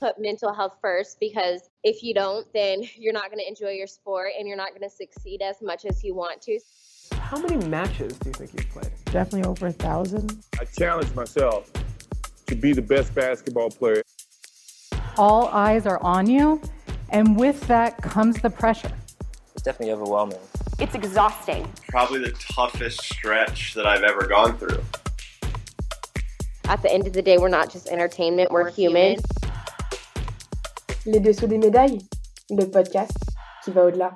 put mental health first because if you don't, then you're not going to enjoy your sport and you're not going to succeed as much as you want to. How many matches do you think you've played? Definitely over a thousand. I challenge myself to be the best basketball player. All eyes are on you, and with that comes the pressure. It's definitely overwhelming. It's exhausting. Probably the toughest stretch that I've ever gone through. At the end of the day, we're not just entertainment, we're, human. Les dessous des médailles, le podcast qui va au-delà.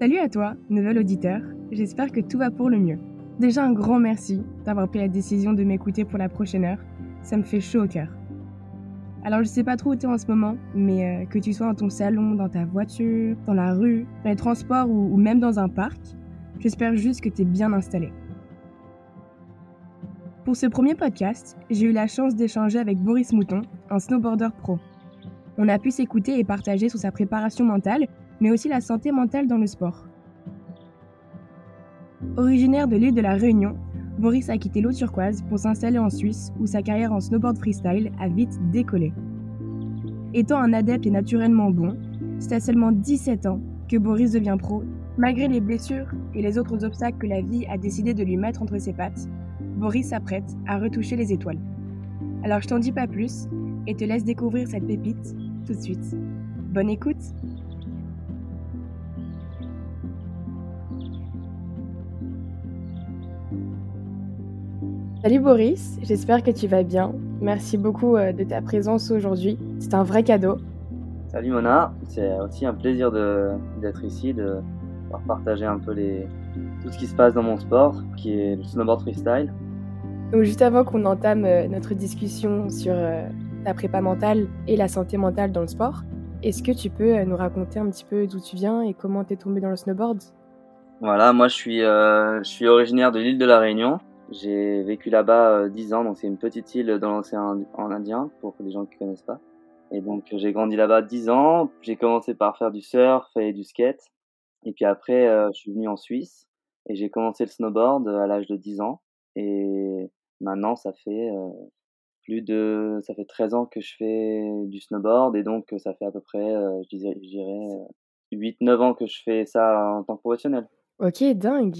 Salut à toi, nouvel auditeur. J'espère que tout va pour le mieux. Déjà un grand merci d'avoir pris la décision de m'écouter pour la prochaine heure. Ça me fait chaud au cœur. Alors je sais pas trop où tu es en ce moment, mais euh, que tu sois dans ton salon, dans ta voiture, dans la rue, dans les transports ou, ou même dans un parc, j'espère juste que tu es bien installé. Pour ce premier podcast, j'ai eu la chance d'échanger avec Boris Mouton, un snowboarder pro. On a pu s'écouter et partager sur sa préparation mentale, mais aussi la santé mentale dans le sport. Originaire de l'île de la Réunion, Boris a quitté l'eau turquoise pour s'installer en Suisse où sa carrière en snowboard freestyle a vite décollé. Étant un adepte et naturellement bon, c'est à seulement 17 ans que Boris devient pro, malgré les blessures et les autres obstacles que la vie a décidé de lui mettre entre ses pattes. Boris s'apprête à retoucher les étoiles. Alors je t'en dis pas plus et te laisse découvrir cette pépite tout de suite. Bonne écoute Salut Boris, j'espère que tu vas bien. Merci beaucoup euh, de ta présence aujourd'hui. C'est un vrai cadeau. Salut Mona, c'est aussi un plaisir d'être ici, de pouvoir partager un peu les, tout ce qui se passe dans mon sport, qui est le snowboard freestyle. Donc juste avant qu'on entame euh, notre discussion sur euh, ta prépa mentale et la santé mentale dans le sport, est-ce que tu peux nous raconter un petit peu d'où tu viens et comment t'es tombé dans le snowboard? Voilà, moi je suis, je suis originaire de l'île de la Réunion. J'ai vécu là-bas 10 ans, donc c'est une petite île dans l'océan en Indien, pour les gens qui connaissent pas. Et donc j'ai grandi là-bas 10 ans. J'ai commencé par faire du surf et du skate. Et puis après, je suis venu en Suisse et j'ai commencé le snowboard à l'âge de 10 ans. Et maintenant, ça fait plus de, ça fait 13 ans que je fais du snowboard et donc ça fait à peu près, je dirais, 8-9 ans que je fais ça en tant que professionnel. Ok, dingue.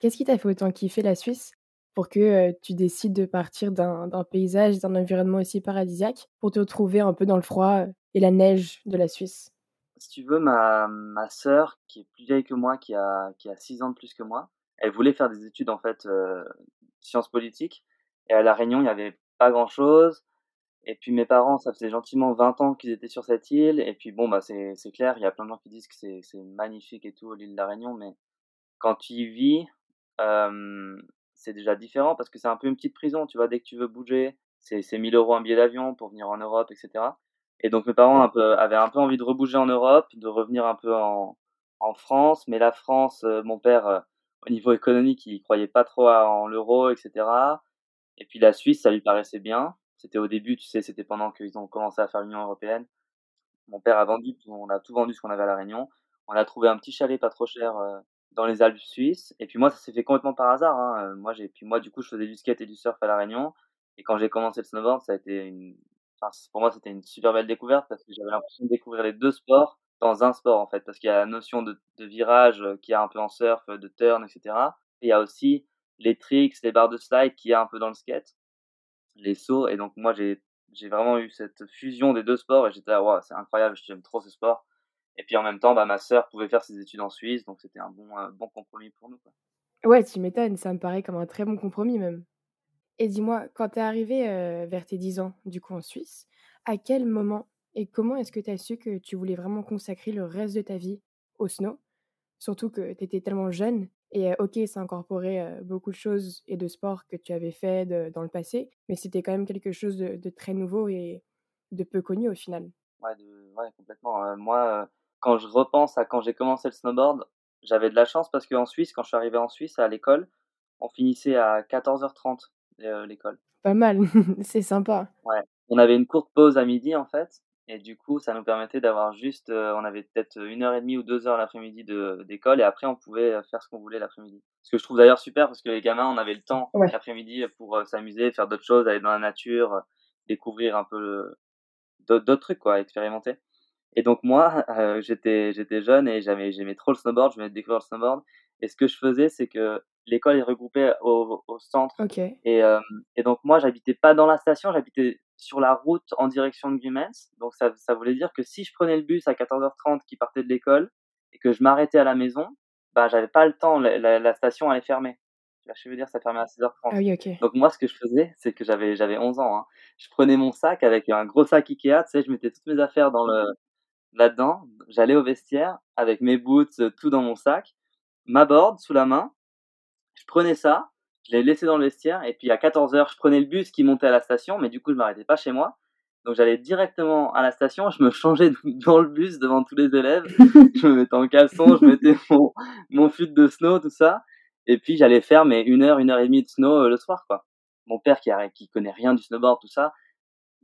Qu'est-ce qui t'a fait autant kiffer la Suisse pour que tu décides de partir d'un paysage, d'un environnement aussi paradisiaque pour te retrouver un peu dans le froid et la neige de la Suisse? Si tu veux, ma, ma sœur, qui est plus vieille que moi, qui a, qui a 6 ans de plus que moi, elle voulait faire des études en fait, sciences politiques. Et à La Réunion, il n'y avait pas grand-chose. Et puis mes parents, ça faisait gentiment 20 ans qu'ils étaient sur cette île. Et puis bon, bah c'est, c'est clair, il y a plein de gens qui disent que c'est, c'est magnifique et tout, l'île de la Réunion. Mais quand tu y vis, euh, c'est déjà différent parce que c'est un peu une petite prison. Tu vois, dès que tu veux bouger, c'est, c'est 1000 euros un billet d'avion pour venir en Europe, etc. Et donc mes parents un peu, avaient un peu envie de rebouger en Europe, de revenir un peu en, en France. Mais la France, mon père, au niveau économique, il croyait pas trop en l'euro, etc. Et puis la Suisse, ça lui paraissait bien. C'était au début, tu sais, c'était pendant qu'ils ont commencé à faire l'Union européenne. Mon père a vendu, on a tout vendu ce qu'on avait à La Réunion. On a trouvé un petit chalet pas trop cher dans les Alpes suisses. Et puis moi, ça s'est fait complètement par hasard. Hein. Moi, j'ai, puis moi, du coup, je faisais du skate et du surf à La Réunion. Et quand j'ai commencé le snowboard, ça a été une, enfin, pour moi, c'était une super belle découverte parce que j'avais l'impression de découvrir les deux sports dans un sport, en fait. Parce qu'il y a la notion de, virage qui y a un peu en surf, de turn, etc. Et il y a aussi les tricks, les barres de slide qui a un peu dans le skate les sauts. Et donc, moi, j'ai, vraiment eu cette fusion des deux sports et j'étais là, c'est incroyable, j'aime trop ce sport. Et puis en même temps, bah, ma sœur pouvait faire ses études en Suisse, donc c'était un bon, bon compromis pour nous. Ouais, tu m'étonnes, ça me paraît comme un très bon compromis même. Et dis-moi, quand tu es arrivé vers tes 10 ans, du coup en Suisse, à quel moment et comment est-ce que tu as su que tu voulais vraiment consacrer le reste de ta vie au snow? Surtout que tu étais tellement jeune et ok, ça incorporait beaucoup de choses et de sports que tu avais fait dans le passé, mais c'était quand même quelque chose de, très nouveau et de peu connu au final. Ouais, ouais complètement. moi, quand je repense à quand j'ai commencé le snowboard, j'avais de la chance parce qu'en Suisse, quand je suis arrivé en Suisse à l'école, on finissait à 14h30 l'école. Pas mal, c'est sympa. Ouais. On avait une courte pause à midi en fait, Et du coup, ça nous permettait d'avoir juste, euh, on avait peut-être une heure et demie ou deux heures l'après-midi de, d'école et après on pouvait euh, faire ce qu'on voulait l'après-midi. Ce que je trouve d'ailleurs super parce que les gamins, on avait le temps Ouais. l'après-midi pour euh, s'amuser, faire d'autres choses, aller dans la nature, euh, découvrir un peu d'autres, trucs quoi, expérimenter. Et donc moi, euh, j'étais, j'étais jeune et j'aimais, j'aimais trop le snowboard, je de découvrir le snowboard. Et ce que je faisais, c'est que l'école est regroupée au, au centre Ok. et, euh, et donc moi, j'habitais pas dans la station, j'habitais sur la route en direction de Gumens. Donc ça, ça voulait dire que si je prenais le bus à 14h30 qui partait de l'école et que je m'arrêtais à la maison, bah j'avais pas le temps, la, la, la station allait fermer. Vois, Je veux dire, ça fermait à 16h30. Ah oui, ok. Donc moi, ce que je faisais, c'est que j'avais j'avais 11 ans. Hein. Je prenais mon sac avec un gros sac Ikea, tu sais, je mettais toutes mes affaires dans le là-dedans. J'allais au vestiaire avec mes boots, tout dans mon sac, ma board sous la main. Je prenais ça, je l'ai laissé dans le vestiaire et puis à 14 heures, je prenais le bus qui montait à la station, mais du coup, je m'arrêtais pas chez moi. Donc j'allais directement à la station, je me changeais dans le bus devant tous les élèves, je me mettais en caleçon, je mettais mon mon fut de snow, tout ça, et puis j'allais faire mes une heure, une heure et demie de snow euh, le soir, quoi. Mon père qui a, qui connaît rien du snowboard, tout ça,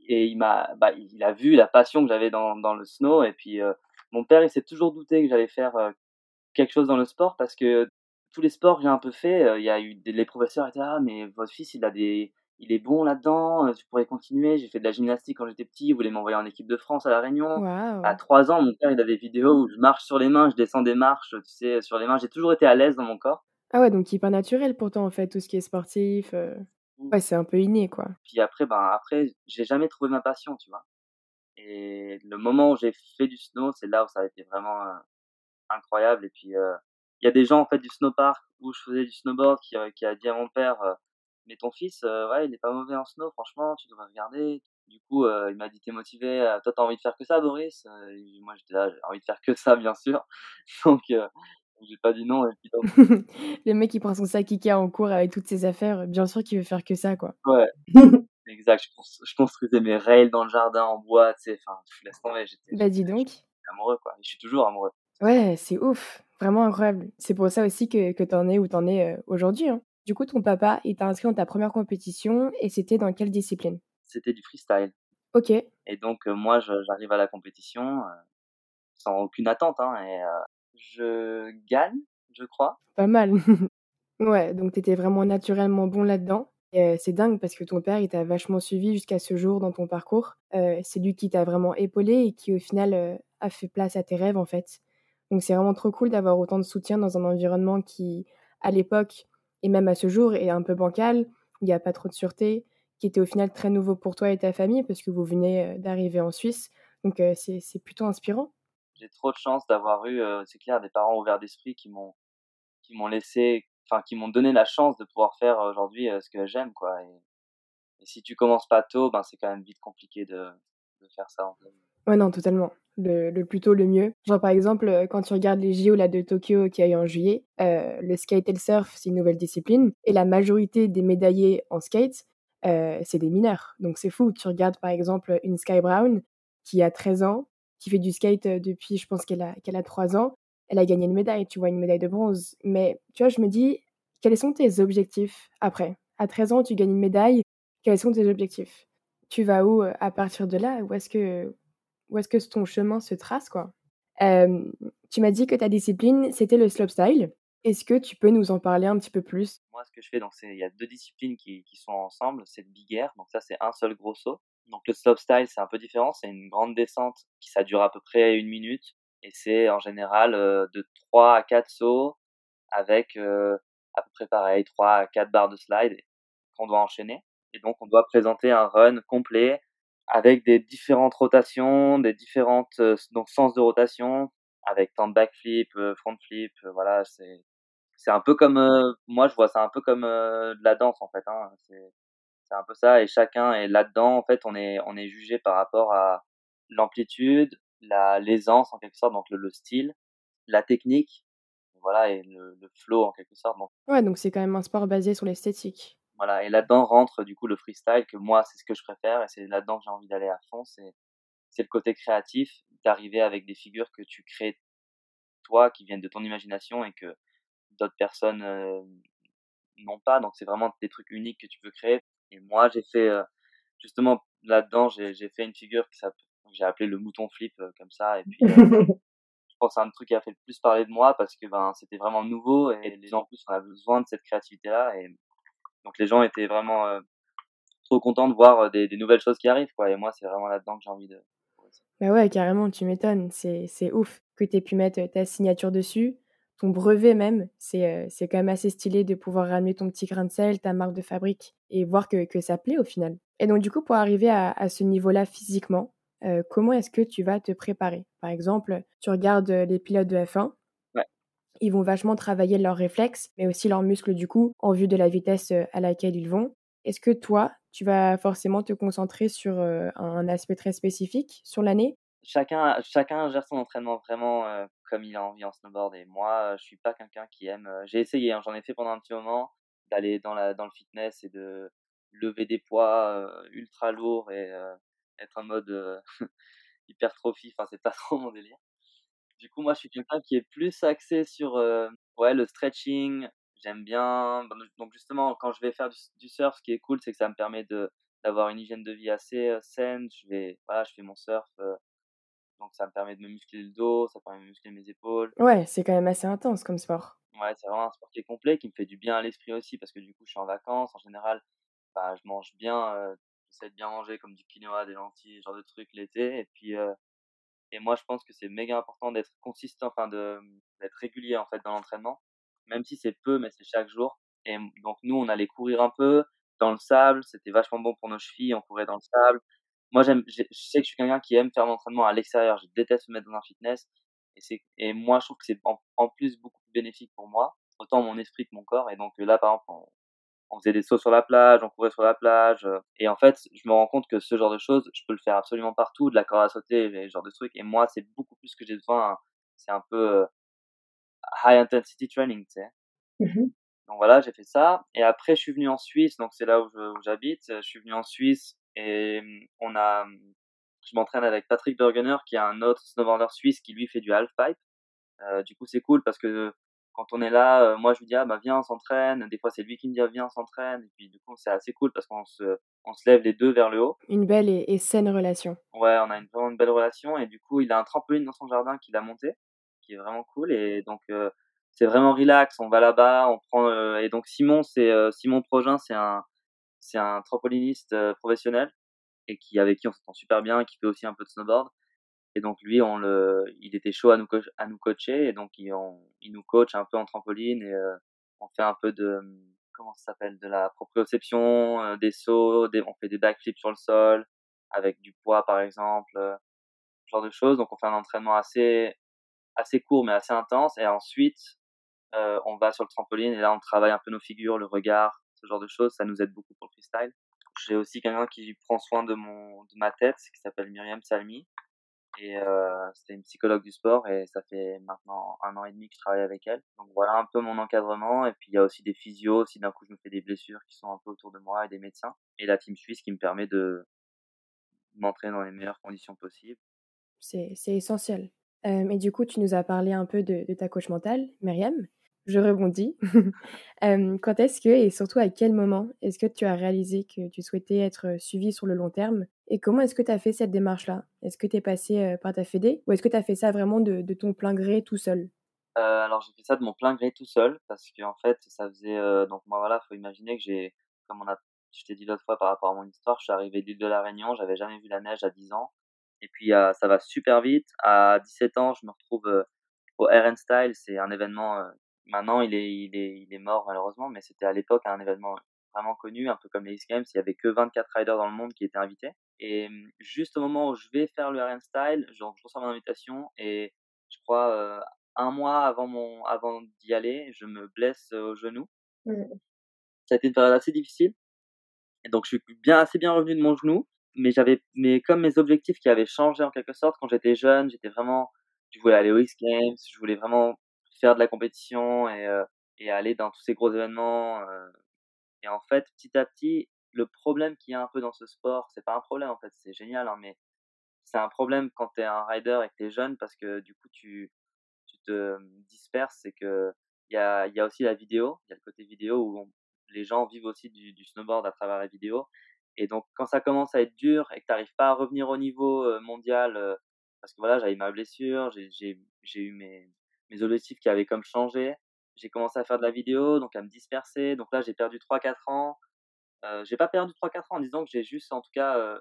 et il m'a, bah, il a vu la passion que j'avais dans dans le snow, et puis euh, mon père, il s'est toujours douté que j'allais faire euh, quelque chose dans le sport parce que tous les sports que j'ai un peu fait, euh, il y a eu des, les professeurs étaient ah mais votre fils il a des il est bon là-dedans, euh, tu pourrais continuer. J'ai fait de la gymnastique quand j'étais petit, il voulait m'envoyer en équipe de France à la Réunion. À trois ans, mon père il a des vidéos où je marche sur les mains, je descends des marches, tu sais, sur les mains. J'ai toujours été à l'aise dans mon corps. Ah ouais, donc hyper naturel pourtant en fait, tout ce qui est sportif. euh, Ouais, c'est un peu inné quoi. Puis après, ben après, j'ai jamais trouvé ma passion, tu vois. Et le moment où j'ai fait du snow, c'est là où ça a été vraiment euh, incroyable. Et puis, euh, il y a des gens en fait du snowpark où je faisais du snowboard qui, euh, qui a dit à mon père, euh, mais ton fils, euh, ouais, il est pas mauvais en snow, franchement, tu devrais regarder. Du coup, il m'a dit, t'es motivé, toi t'as envie de faire que ça, Boris? Et Moi, j'étais là, j'ai envie de faire que ça, bien sûr. Donc, j'ai pas dit non. Donc, Le mec qui prend son sac Ikea en cours avec toutes ses affaires, bien sûr qu'il veut faire que ça quoi. ouais, exact. Je, cons- je construisais mes rails dans le jardin en bois, tu sais. Enfin, je laisse tomber. J'étais Bah dis donc. amoureux, quoi. Je suis toujours amoureux. Ouais, c'est ouf, vraiment incroyable. C'est pour ça aussi que, que t'en es où t'en es euh, aujourd'hui. hein. Du coup, ton papa, il t'a inscrit dans ta première compétition et c'était dans quelle discipline? C'était du freestyle. Ok, Et donc, euh, moi, j'arrive à la compétition euh, sans aucune attente. Hein, et euh, je gagne, je crois. pas mal. ouais, donc t'étais vraiment naturellement bon là-dedans. C'est dingue parce que ton père, il t'a vachement suivi jusqu'à ce jour dans ton parcours. C'est lui qui t'a vraiment épaulé et qui, au final, a fait place à tes rêves, en fait. Donc, c'est vraiment trop cool d'avoir autant de soutien dans un environnement qui, à l'époque, et même à ce jour, est un peu bancal, où il n'y a pas trop de sûreté, qui était au final très nouveau pour toi et ta famille parce que vous venez euh, d'arriver en Suisse. Donc, euh, c'est c'est plutôt inspirant. J'ai trop de chance d'avoir eu, euh, c'est clair, des parents ouverts d'esprit qui m'ont qui m'ont laissé, enfin, qui m'ont donné la chance de pouvoir faire aujourd'hui euh, ce que j'aime, quoi. Et, et si tu commences pas tôt, ben c'est quand même vite compliqué de, de faire ça. En fait. Ouais, non, totalement. Le, plus tôt, le mieux. Genre, par exemple, euh, quand tu regardes les JO là, de Tokyo qu'il y a eu en juillet, euh, le skate et le surf, c'est une nouvelle discipline. Et la majorité des médaillés en skate, euh, c'est des mineurs. Donc, c'est fou. Tu regardes, par exemple, une Sky Brown qui a 13 ans, qui fait du skate depuis, je pense qu'elle a, qu'elle a 3 ans. Elle a gagné une médaille, tu vois, une médaille de bronze. Mais, tu vois, je me dis, quels sont tes objectifs après? À 13 ans, tu gagnes une médaille. Quels sont tes objectifs? Tu vas où à partir de là? Où est-ce que où est-ce que ton chemin se trace, quoi? Tu m'as dit que ta discipline, c'était le slopestyle. Est-ce que tu peux nous en parler un petit peu plus? Moi, ce que je fais, donc, il y a deux disciplines qui, qui sont ensemble. C'est le big air, donc ça, c'est un seul gros saut. Donc, le slopestyle, c'est un peu différent. C'est une grande descente qui, ça dure à peu près une minute. Et c'est, en général, euh, de 3 à 4 sauts avec, euh, à peu près pareil, 3 à 4 barres de slide qu'on doit enchaîner. Et donc, on doit présenter un run complet avec des différentes rotations, des différentes, euh, donc, sens de rotation, avec tant de backflip, euh, front flip, euh, voilà, c'est, c'est un peu comme euh, moi je vois ça un peu comme euh, de la danse en fait hein. c'est c'est un peu ça et chacun est là-dedans en fait on est on est jugé par rapport à l'amplitude la l'aisance en quelque sorte donc le, le style la technique voilà et le, le flow en quelque sorte donc Ouais, donc c'est quand même un sport basé sur l'esthétique. Voilà et là-dedans rentre du coup le freestyle que moi c'est ce que je préfère et c'est là-dedans que j'ai envie d'aller à fond c'est c'est le côté créatif d'arriver avec des figures que tu crées toi qui viennent de ton imagination et que d'autres personnes euh, n'ont pas. Donc c'est vraiment des trucs uniques que tu peux créer. Et moi j'ai fait euh, justement là-dedans j'ai j'ai fait une figure qui s'appelle J'ai appelé le mouton flip comme ça. Et puis, je pense que c'est un truc qui a fait le plus parler de moi parce que ben, c'était vraiment nouveau et les gens en plus on a besoin de cette créativité-là. Et donc les gens étaient vraiment trop contents de voir des, des, nouvelles choses qui arrivent. Quoi. Et moi, c'est vraiment là-dedans que j'ai envie de. Bah ouais, carrément, tu m'étonnes. C'est, ouf que tu aies pu mettre ta signature dessus, ton brevet même. C'est, c'est quand même assez stylé de pouvoir ramener ton petit grain de sel, ta marque de fabrique et voir que, que ça plaît au final. Et donc, du coup, pour arriver à, ce niveau-là physiquement, euh, comment est-ce que tu vas te préparer? Par exemple, tu regardes les pilotes de F1. Ils vont vachement travailler leurs réflexes, mais aussi leurs muscles du coup, en vue de la vitesse à laquelle ils vont. Est-ce que toi, tu vas forcément te concentrer sur un aspect très spécifique sur l'année? Chacun, chacun gère son entraînement vraiment comme il a envie en snowboard. Et moi, je suis pas quelqu'un qui aime. J'ai essayé, hein, j'en ai fait pendant un petit moment, d'aller dans le fitness et de lever des poids ultra lourds et être en mode hypertrophie. Enfin, c'est pas trop mon délire. Du coup, moi, je suis quelqu'un qui est plus axé sur ouais, le stretching, j'aime bien. Donc justement, quand je vais faire du, surf, ce qui est cool, c'est que ça me permet de d'avoir une hygiène de vie assez saine. Je vais, voilà, je fais mon surf, donc ça me permet de me muscler le dos, ça permet de me muscler mes épaules. Ouais, c'est quand même assez intense comme sport. Ouais, c'est vraiment un sport qui est complet, qui me fait du bien à l'esprit aussi, parce que du coup, je suis en vacances. En général, bah, je mange bien, j'essaie de bien manger comme du quinoa, des lentilles, ce genre de trucs l'été. Et puis, et moi, je pense que c'est méga important d'être consistant, enfin, d'être régulier en fait dans l'entraînement même si c'est peu, mais c'est chaque jour. Et donc nous, on allait courir un peu dans le sable, c'était vachement bon pour nos chevilles, on courait dans le sable. Moi, j'aime, je sais que je suis quelqu'un qui aime faire l'entraînement à l'extérieur, je déteste me mettre dans un fitness. Et, c'est, et moi, je trouve que c'est en, plus beaucoup bénéfique pour moi, autant mon esprit que mon corps. Et donc là, par exemple, on, faisait des sauts sur la plage, on courait sur la plage. Et en fait, je me rends compte que ce genre de choses, je peux le faire absolument partout, de la corde à sauter, ce genre de trucs. Et moi, c'est beaucoup plus que j'ai besoin. Hein. C'est un peu high intensity training, tu sais. Mmh donc voilà, j'ai fait ça. Et après, je suis venu en Suisse, donc c'est là où j'habite. Je, suis venu en Suisse et mmh, on a, mmh, je m'entraîne avec Patrick Bergener, qui est un autre snowboarder suisse qui lui fait du halfpipe. Euh, du coup, c'est cool parce que quand on est là, euh, moi je lui dis ah bah viens on s'entraîne. Des fois c'est lui qui me dit ah, viens on s'entraîne. Et puis du coup c'est assez cool parce qu'on se, on se lève les deux vers le haut. Une belle et, et, saine relation. Ouais, on a une, vraiment une belle relation et du coup il a un trampoline dans son jardin qu'il a monté qui est vraiment cool. Et donc, euh, c'est vraiment relax. On va là-bas, on prend. Euh, et donc, Simon, c'est euh, Simon Progin, c'est un, c'est un trampoliniste professionnel et qui avec qui on s'entend super bien, qui fait aussi un peu de snowboard. Et donc lui, on le, il était chaud à nous, à nous coacher et donc il, on, il nous coach un peu en trampoline et on fait un peu de comment ça s'appelle de la proprioception, des sauts, des, on fait des backflips sur le sol avec du poids par exemple, ce genre de choses. Donc on fait un entraînement assez assez court mais assez intense. Et ensuite, euh, on va sur le trampoline et là, on travaille un peu nos figures, le regard, ce genre de choses. Ça nous aide beaucoup pour le freestyle. J'ai aussi quelqu'un qui prend soin de, mon, de ma tête, qui s'appelle Myriam Salmi. Et euh, c'était une psychologue du sport et ça fait maintenant un an et demi que je travaille avec elle. Donc voilà un peu mon encadrement. Et puis il y a aussi des physios si d'un coup je me fais des blessures qui sont un peu autour de moi et des médecins. Et la team suisse qui me permet de m'entraîner dans les meilleures conditions possibles. C'est essentiel. Euh, et du coup, tu nous as parlé un peu de, ta coach mentale, Myriam. Je rebondis. quand est-ce que, et surtout à quel moment, est-ce que tu as réalisé que tu souhaitais être suivi sur le long terme Et comment est-ce que tu as fait cette démarche-là? Est-ce que tu es passé par ta fédé? Ou est-ce que tu as fait ça vraiment de, ton plein gré tout seul? Euh, Alors, j'ai fait ça de mon plein gré tout seul parce qu'en fait, ça faisait. donc, moi, voilà, faut imaginer que j'ai, comme on a, je t'ai dit l'autre fois par rapport à mon histoire, je suis arrivé de l'île de la Réunion, j'avais jamais vu la neige à 10 ans. Et puis ça va super vite. À 17 ans, je me retrouve au RN Style. C'est un événement. maintenant, il est, il est, il est mort malheureusement, mais c'était à l'époque un événement vraiment connu, un peu comme les X Games. Il y avait que 24 riders dans le monde qui étaient invités. Et mmh, juste au moment où je vais faire le RN Style, genre, je reçois mon invitation et je crois un mois avant mon, avant d'y aller, je me blesse au genou. Mmh. Ça a été une période assez difficile. Et donc, je suis bien, assez bien revenu de mon genou mais j'avais mais comme mes objectifs qui avaient changé en quelque sorte quand j'étais jeune j'étais vraiment je voulais aller aux X Games je voulais vraiment faire de la compétition et euh, et aller dans tous ces gros événements euh, et en fait petit à petit le problème qu'il y a un peu dans ce sport c'est pas un problème en fait c'est génial hein, mais c'est un problème quand tu es un rider et que tu es jeune parce que du coup tu tu te disperses c'est que il y a y a aussi la vidéo il y a le côté vidéo où les gens vivent aussi du, du snowboard à travers la vidéo Et donc, quand ça commence à être dur et que tu n'arrives pas à revenir au niveau mondial, parce que voilà, j'avais ma blessure, j'ai eu mes, mes objectifs qui avaient comme changé. J'ai commencé à faire de la vidéo, donc à me disperser. Donc là, j'ai perdu 3-4 ans. Euh, j'ai pas perdu 3-4 ans en disant que j'ai juste, en tout cas,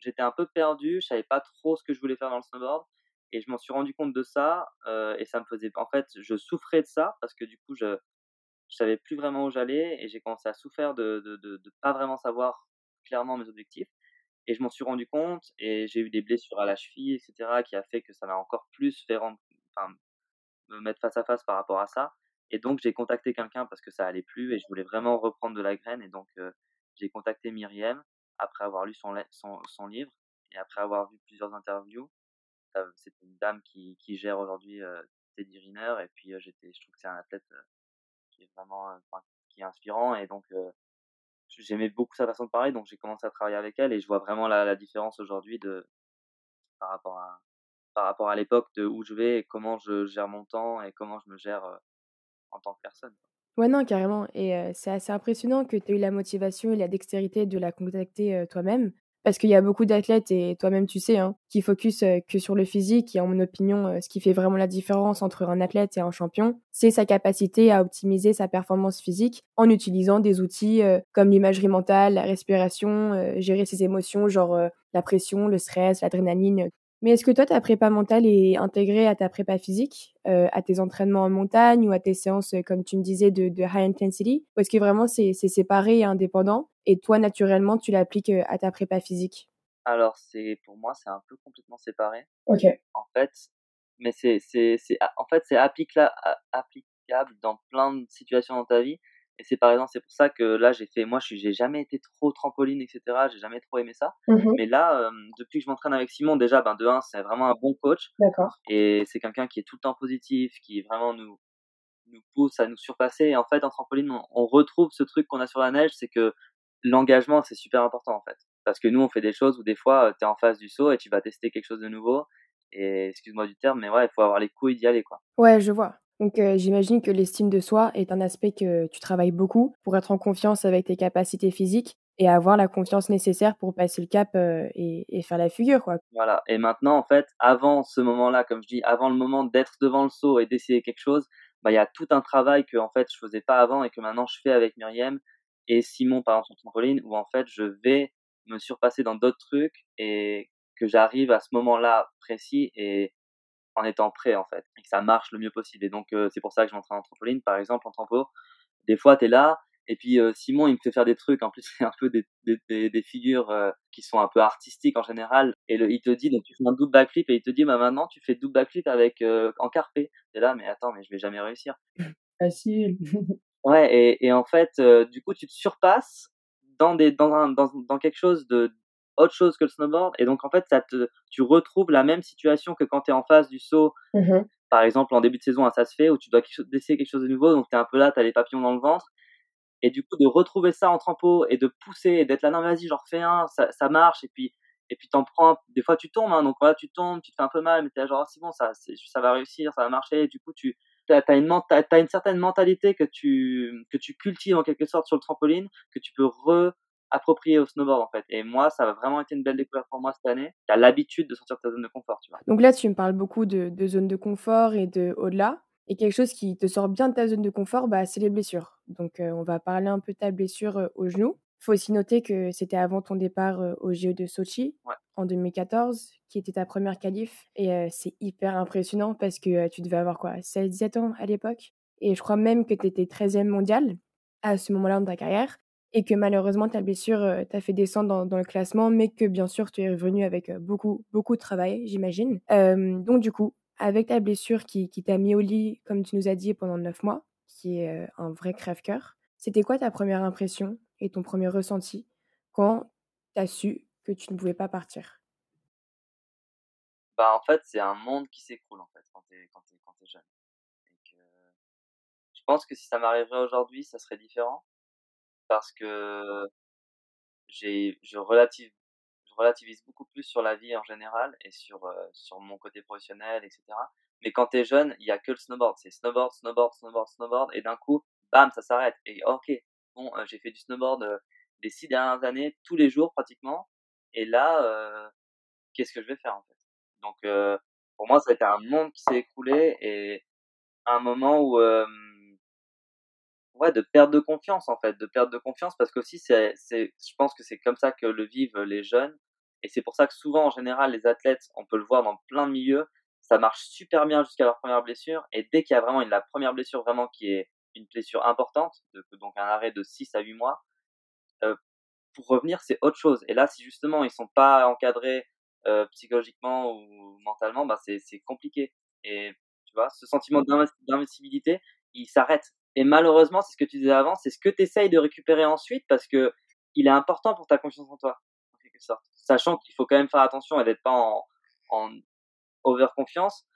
j'étais un peu perdu. Je savais pas trop ce que je voulais faire dans le snowboard. Et je m'en suis rendu compte de ça. et ça me faisait. En fait, je souffrais de ça parce que du coup, je, je savais plus vraiment où j'allais et j'ai commencé à souffrir de, de, de, de, pas vraiment savoir clairement mes objectifs. Et je m'en suis rendu compte et j'ai eu des blessures à la cheville, etc., qui a fait que ça m'a encore plus fait rendre, enfin, me mettre face à face par rapport à ça. Et donc, j'ai contacté quelqu'un parce que ça allait plus et je voulais vraiment reprendre de la graine. Et donc, j'ai contacté Myriam après avoir lu son, son, son, livre et après avoir vu plusieurs interviews. C'est une dame qui, qui gère aujourd'hui euh, Teddy Riner. Et puis, j'étais, je trouve que c'est un athlète qui est vraiment qui est inspirant. Et donc, j'aimais beaucoup sa façon de parler, donc j'ai commencé à travailler avec elle et je vois vraiment la, la différence aujourd'hui de par rapport à par rapport à l'époque de où je vais et comment je gère mon temps et comment je me gère en tant que personne. Ouais, non, carrément. Et c'est assez impressionnant que tu aies eu la motivation et la dextérité de la contacter toi-même. Parce qu'il y a beaucoup d'athlètes, et toi-même tu sais, hein, qui focus que sur le physique. Et en mon opinion, ce qui fait vraiment la différence entre un athlète et un champion, c'est sa capacité à optimiser sa performance physique en utilisant des outils comme l'imagerie mentale, la respiration, gérer ses émotions, genre la pression, le stress, l'adrénaline, mais est-ce que toi, ta prépa mentale est intégrée à ta prépa physique, euh, à tes entraînements en montagne ou à tes séances, euh, comme tu me disais, de, de high intensity Ou est-ce que vraiment c'est séparé et indépendant et toi, naturellement, tu l'appliques euh, à ta prépa physique? Alors, c'est pour moi, c'est un peu complètement séparé. Ok. En fait, mais c'est en fait c'est applicable dans plein de situations dans ta vie et c'est par exemple, c'est pour ça que là, j'ai fait, moi, je j'ai jamais été trop trampoline, etc. J'ai jamais trop aimé ça. Mmh Mais là, depuis que je m'entraîne avec Simon, déjà, ben, de un, c'est vraiment un bon coach. D'accord. Et c'est quelqu'un qui est tout le temps positif, qui vraiment nous, nous pousse à nous surpasser. Et en fait, en trampoline, on, retrouve ce truc qu'on a sur la neige, c'est que l'engagement, c'est super important, en fait. Parce que nous, on fait des choses où des fois, tu es en face du saut et tu vas tester quelque chose de nouveau. Et excuse-moi du terme, mais ouais, il faut avoir les couilles d'y aller, quoi. Ouais, je vois. Donc j'imagine que l'estime de soi est un aspect que tu travailles beaucoup pour être en confiance avec tes capacités physiques et avoir la confiance nécessaire pour passer le cap et, et, faire la figure quoi. Voilà. Et maintenant en fait, avant ce moment-là, comme je dis, avant le moment d'être devant le saut et d'essayer quelque chose, bah il y a tout un travail que en fait je faisais pas avant et que maintenant je fais avec Myriam et Simon par exemple sur trampoline où en fait je vais me surpasser dans d'autres trucs et que j'arrive à ce moment-là précis et en étant prêt en fait, et que ça marche le mieux possible. Et donc c'est pour ça que je m'entraîne en trampoline, par exemple en trampo. Des fois tu es là et puis Simon il me fait faire des trucs. En plus c'est un peu des, des, des, figures qui sont un peu artistiques en général. Et le, il te dit donc tu fais un double backflip et il te dit bah maintenant tu fais double backflip avec en carpé. T'es là mais attends mais je vais jamais réussir. Facile. ouais et, et en fait du coup tu te surpasses dans des dans, un, dans, dans quelque chose de autre chose que le snowboard. Et donc, en fait, ça te, tu retrouves la même situation que quand tu es en face du saut. Mmh Par exemple, en début de saison, ça se fait, où tu dois essayer quelque chose de nouveau. Donc, tu es un peu là, tu as les papillons dans le ventre. Et du coup, de retrouver ça en trampo et de pousser et d'être là, non, vas-y, j'en refais un, ça, ça marche. Et puis, et puis t'en prends, des fois tu tombes, hein, donc voilà, tu tombes, tu te fais un peu mal, mais t'es là genre, ah, c'est bon, ça, ça va réussir, ça va marcher. Et du coup, tu as, as, une, as une certaine mentalité que tu, que tu cultives en quelque sorte sur le trampoline, que tu peux re, approprié au snowboard en fait. Et moi, ça a vraiment été une belle découverte pour moi cette année. Tu as l'habitude de sortir de ta zone de confort, tu vois. Donc là, tu me parles beaucoup de, de zone de confort et de au-delà. Et quelque chose qui te sort bien de ta zone de confort, bah, c'est les blessures. Donc on va parler un peu de ta blessure au genou. Il faut aussi noter que c'était avant ton départ au JO de Sochi en 2014, qui était ta première qualif. Et c'est hyper impressionnant parce que tu devais avoir quoi 16-17 ans à l'époque. Et je crois même que tu étais 13e mondial à ce moment-là de ta carrière et que malheureusement ta blessure t'a fait descendre dans, le classement, mais que bien sûr tu es revenu avec beaucoup, beaucoup de travail, j'imagine. donc du coup, avec ta blessure qui, t'a mis au lit, comme tu nous as dit, pendant neuf mois, qui est un vrai crève-cœur, c'était quoi ta première impression et ton premier ressenti quand tu as su que tu ne pouvais pas partir? Bah, En fait, c'est un monde qui s'écroule en fait, quand tu es, quand es, jeune. Et que... Je pense que si ça m'arriverait aujourd'hui, ça serait différent parce que j'ai je relativise beaucoup plus sur la vie en général et sur sur mon côté professionnel etc mais quand t'es jeune il y a que le snowboard. C'est snowboard snowboard snowboard snowboard et d'un coup bam ça s'arrête. Et ok bon j'ai fait du snowboard les six dernières années, tous les jours pratiquement. Et là, qu'est-ce que je vais faire en fait? Donc, pour moi, ça a été un monde qui s'est écroulé et un moment où ouais, de perte de confiance en fait, de perte de confiance parce qu'aussi c'est, c'est, je pense que c'est comme ça que le vivent les jeunes et c'est pour ça que souvent en général les athlètes, on peut le voir dans plein de milieux, ça marche super bien jusqu'à leur première blessure et dès qu'il y a vraiment une, la première blessure vraiment qui est une blessure importante, donc un arrêt de 6 à 8 mois, euh, pour revenir c'est autre chose et là si justement ils sont pas encadrés euh, psychologiquement ou mentalement, bah c'est, c'est compliqué et tu vois ce sentiment d'invincibilité il s'arrête et malheureusement, c'est ce que tu disais avant, c'est ce que tu essayes de récupérer ensuite parce que il est important pour ta confiance en toi, en quelque sorte. Sachant qu'il faut quand même faire attention et d'être pas en, en over-confiance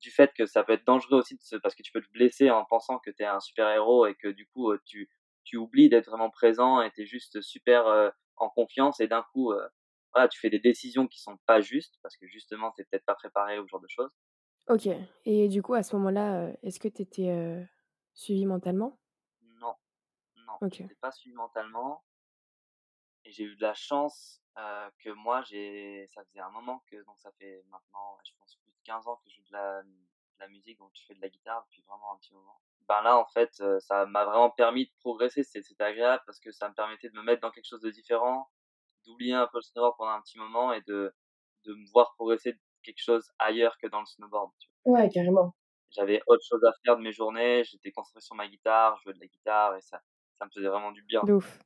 du fait que ça peut être dangereux aussi parce que tu peux te blesser en pensant que tu es un super-héros et que du coup, euh, tu, oublies d'être vraiment présent et tu es juste super euh, en confiance et d'un coup, euh, voilà, tu fais des décisions qui sont pas justes parce que justement, tu peut-être pas préparé au genre de choses. Ok. Et du coup, à ce moment-là, est-ce que tu étais Suivi mentalement? Non, non, OK. j'étais pas suivi mentalement et j'ai eu de la chance, que moi j'ai ça faisait un moment que donc ça fait maintenant, je pense plus de 15 ans que je joue de la de la musique, donc je fais de la guitare depuis vraiment un petit moment. Ben là, en fait, ça m'a vraiment permis de progresser, c'était agréable parce que ça me permettait de me mettre dans quelque chose de différent, d'oublier un peu le snowboard pendant un petit moment et de de me voir progresser quelque chose ailleurs que dans le snowboard, Ouais, carrément. J'avais autre chose à faire de mes journées, j'étais concentré sur ma guitare, je jouais de la guitare et ça ça me faisait vraiment du bien. De ouf.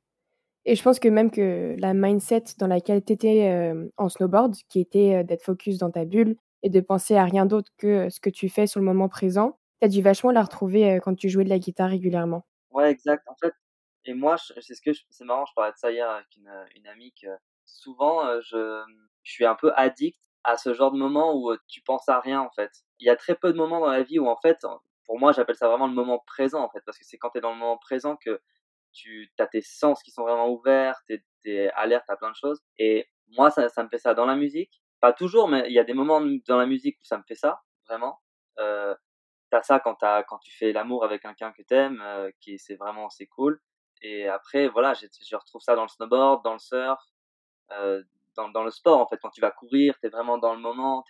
Et je pense que même que la mindset dans laquelle tu étais, en snowboard, qui était, d'être focus dans ta bulle et de penser à rien d'autre que ce que tu fais sur le moment présent, tu as dû vachement la retrouver, quand tu jouais de la guitare régulièrement. Ouais, exact. En fait et moi, c'est ce que c'est marrant, je parlais de ça hier avec une, une amie que souvent, je je suis un peu addict à ce genre de moment où tu penses à rien en fait. Il y a très peu de moments dans la vie où en fait, pour moi j'appelle ça vraiment le moment présent en fait, parce que c'est quand tu es dans le moment présent que tu as tes sens qui sont vraiment ouverts, tu es, alerte à plein de choses. Et moi ça, ça me fait ça dans la musique, pas toujours, mais il y a des moments dans la musique où ça me fait ça, vraiment. Euh, t'as ça quand, as, quand tu fais l'amour avec quelqu'un que t'aimes, euh, qui c'est vraiment c'est cool. Et après voilà, je, je retrouve ça dans le snowboard, dans le surf, euh, dans, dans, le sport en fait. Quand tu vas courir tu es vraiment dans le moment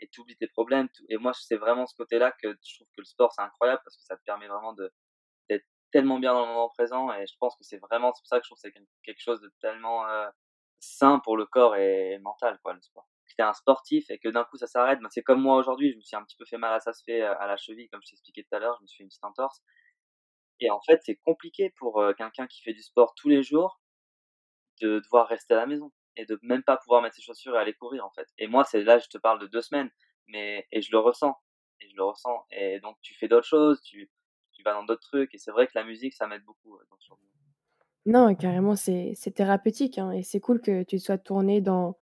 et tu oublies tes problèmes et moi c'est vraiment ce côté là que je trouve que le sport c'est incroyable parce que ça te permet vraiment d'être tellement bien dans le moment présent et je pense que c'est vraiment c'est pour ça que je trouve que c'est quelque chose de tellement euh, sain pour le corps et, mental quoi le sport. Si t'es un sportif et que d'un coup ça s'arrête. Ben c'est comme moi aujourd'hui je me suis un petit peu fait mal à ça se fait à la cheville comme je t'expliquais tout à l'heure je me suis fait une petite entorse. Et en fait c'est compliqué pour euh, quelqu'un qui fait du sport tous les jours de devoir rester à la maison et de même pas pouvoir mettre ses chaussures et aller courir en fait. Et moi, c'est là, je te parle de deux semaines, mais et je le ressens, et je le ressens. Et donc tu fais d'autres choses, tu, tu vas dans d'autres trucs, et c'est vrai que la musique, ça m'aide beaucoup. Euh, non, carrément, c'est thérapeutique, hein, et c'est cool que tu sois tourné dans,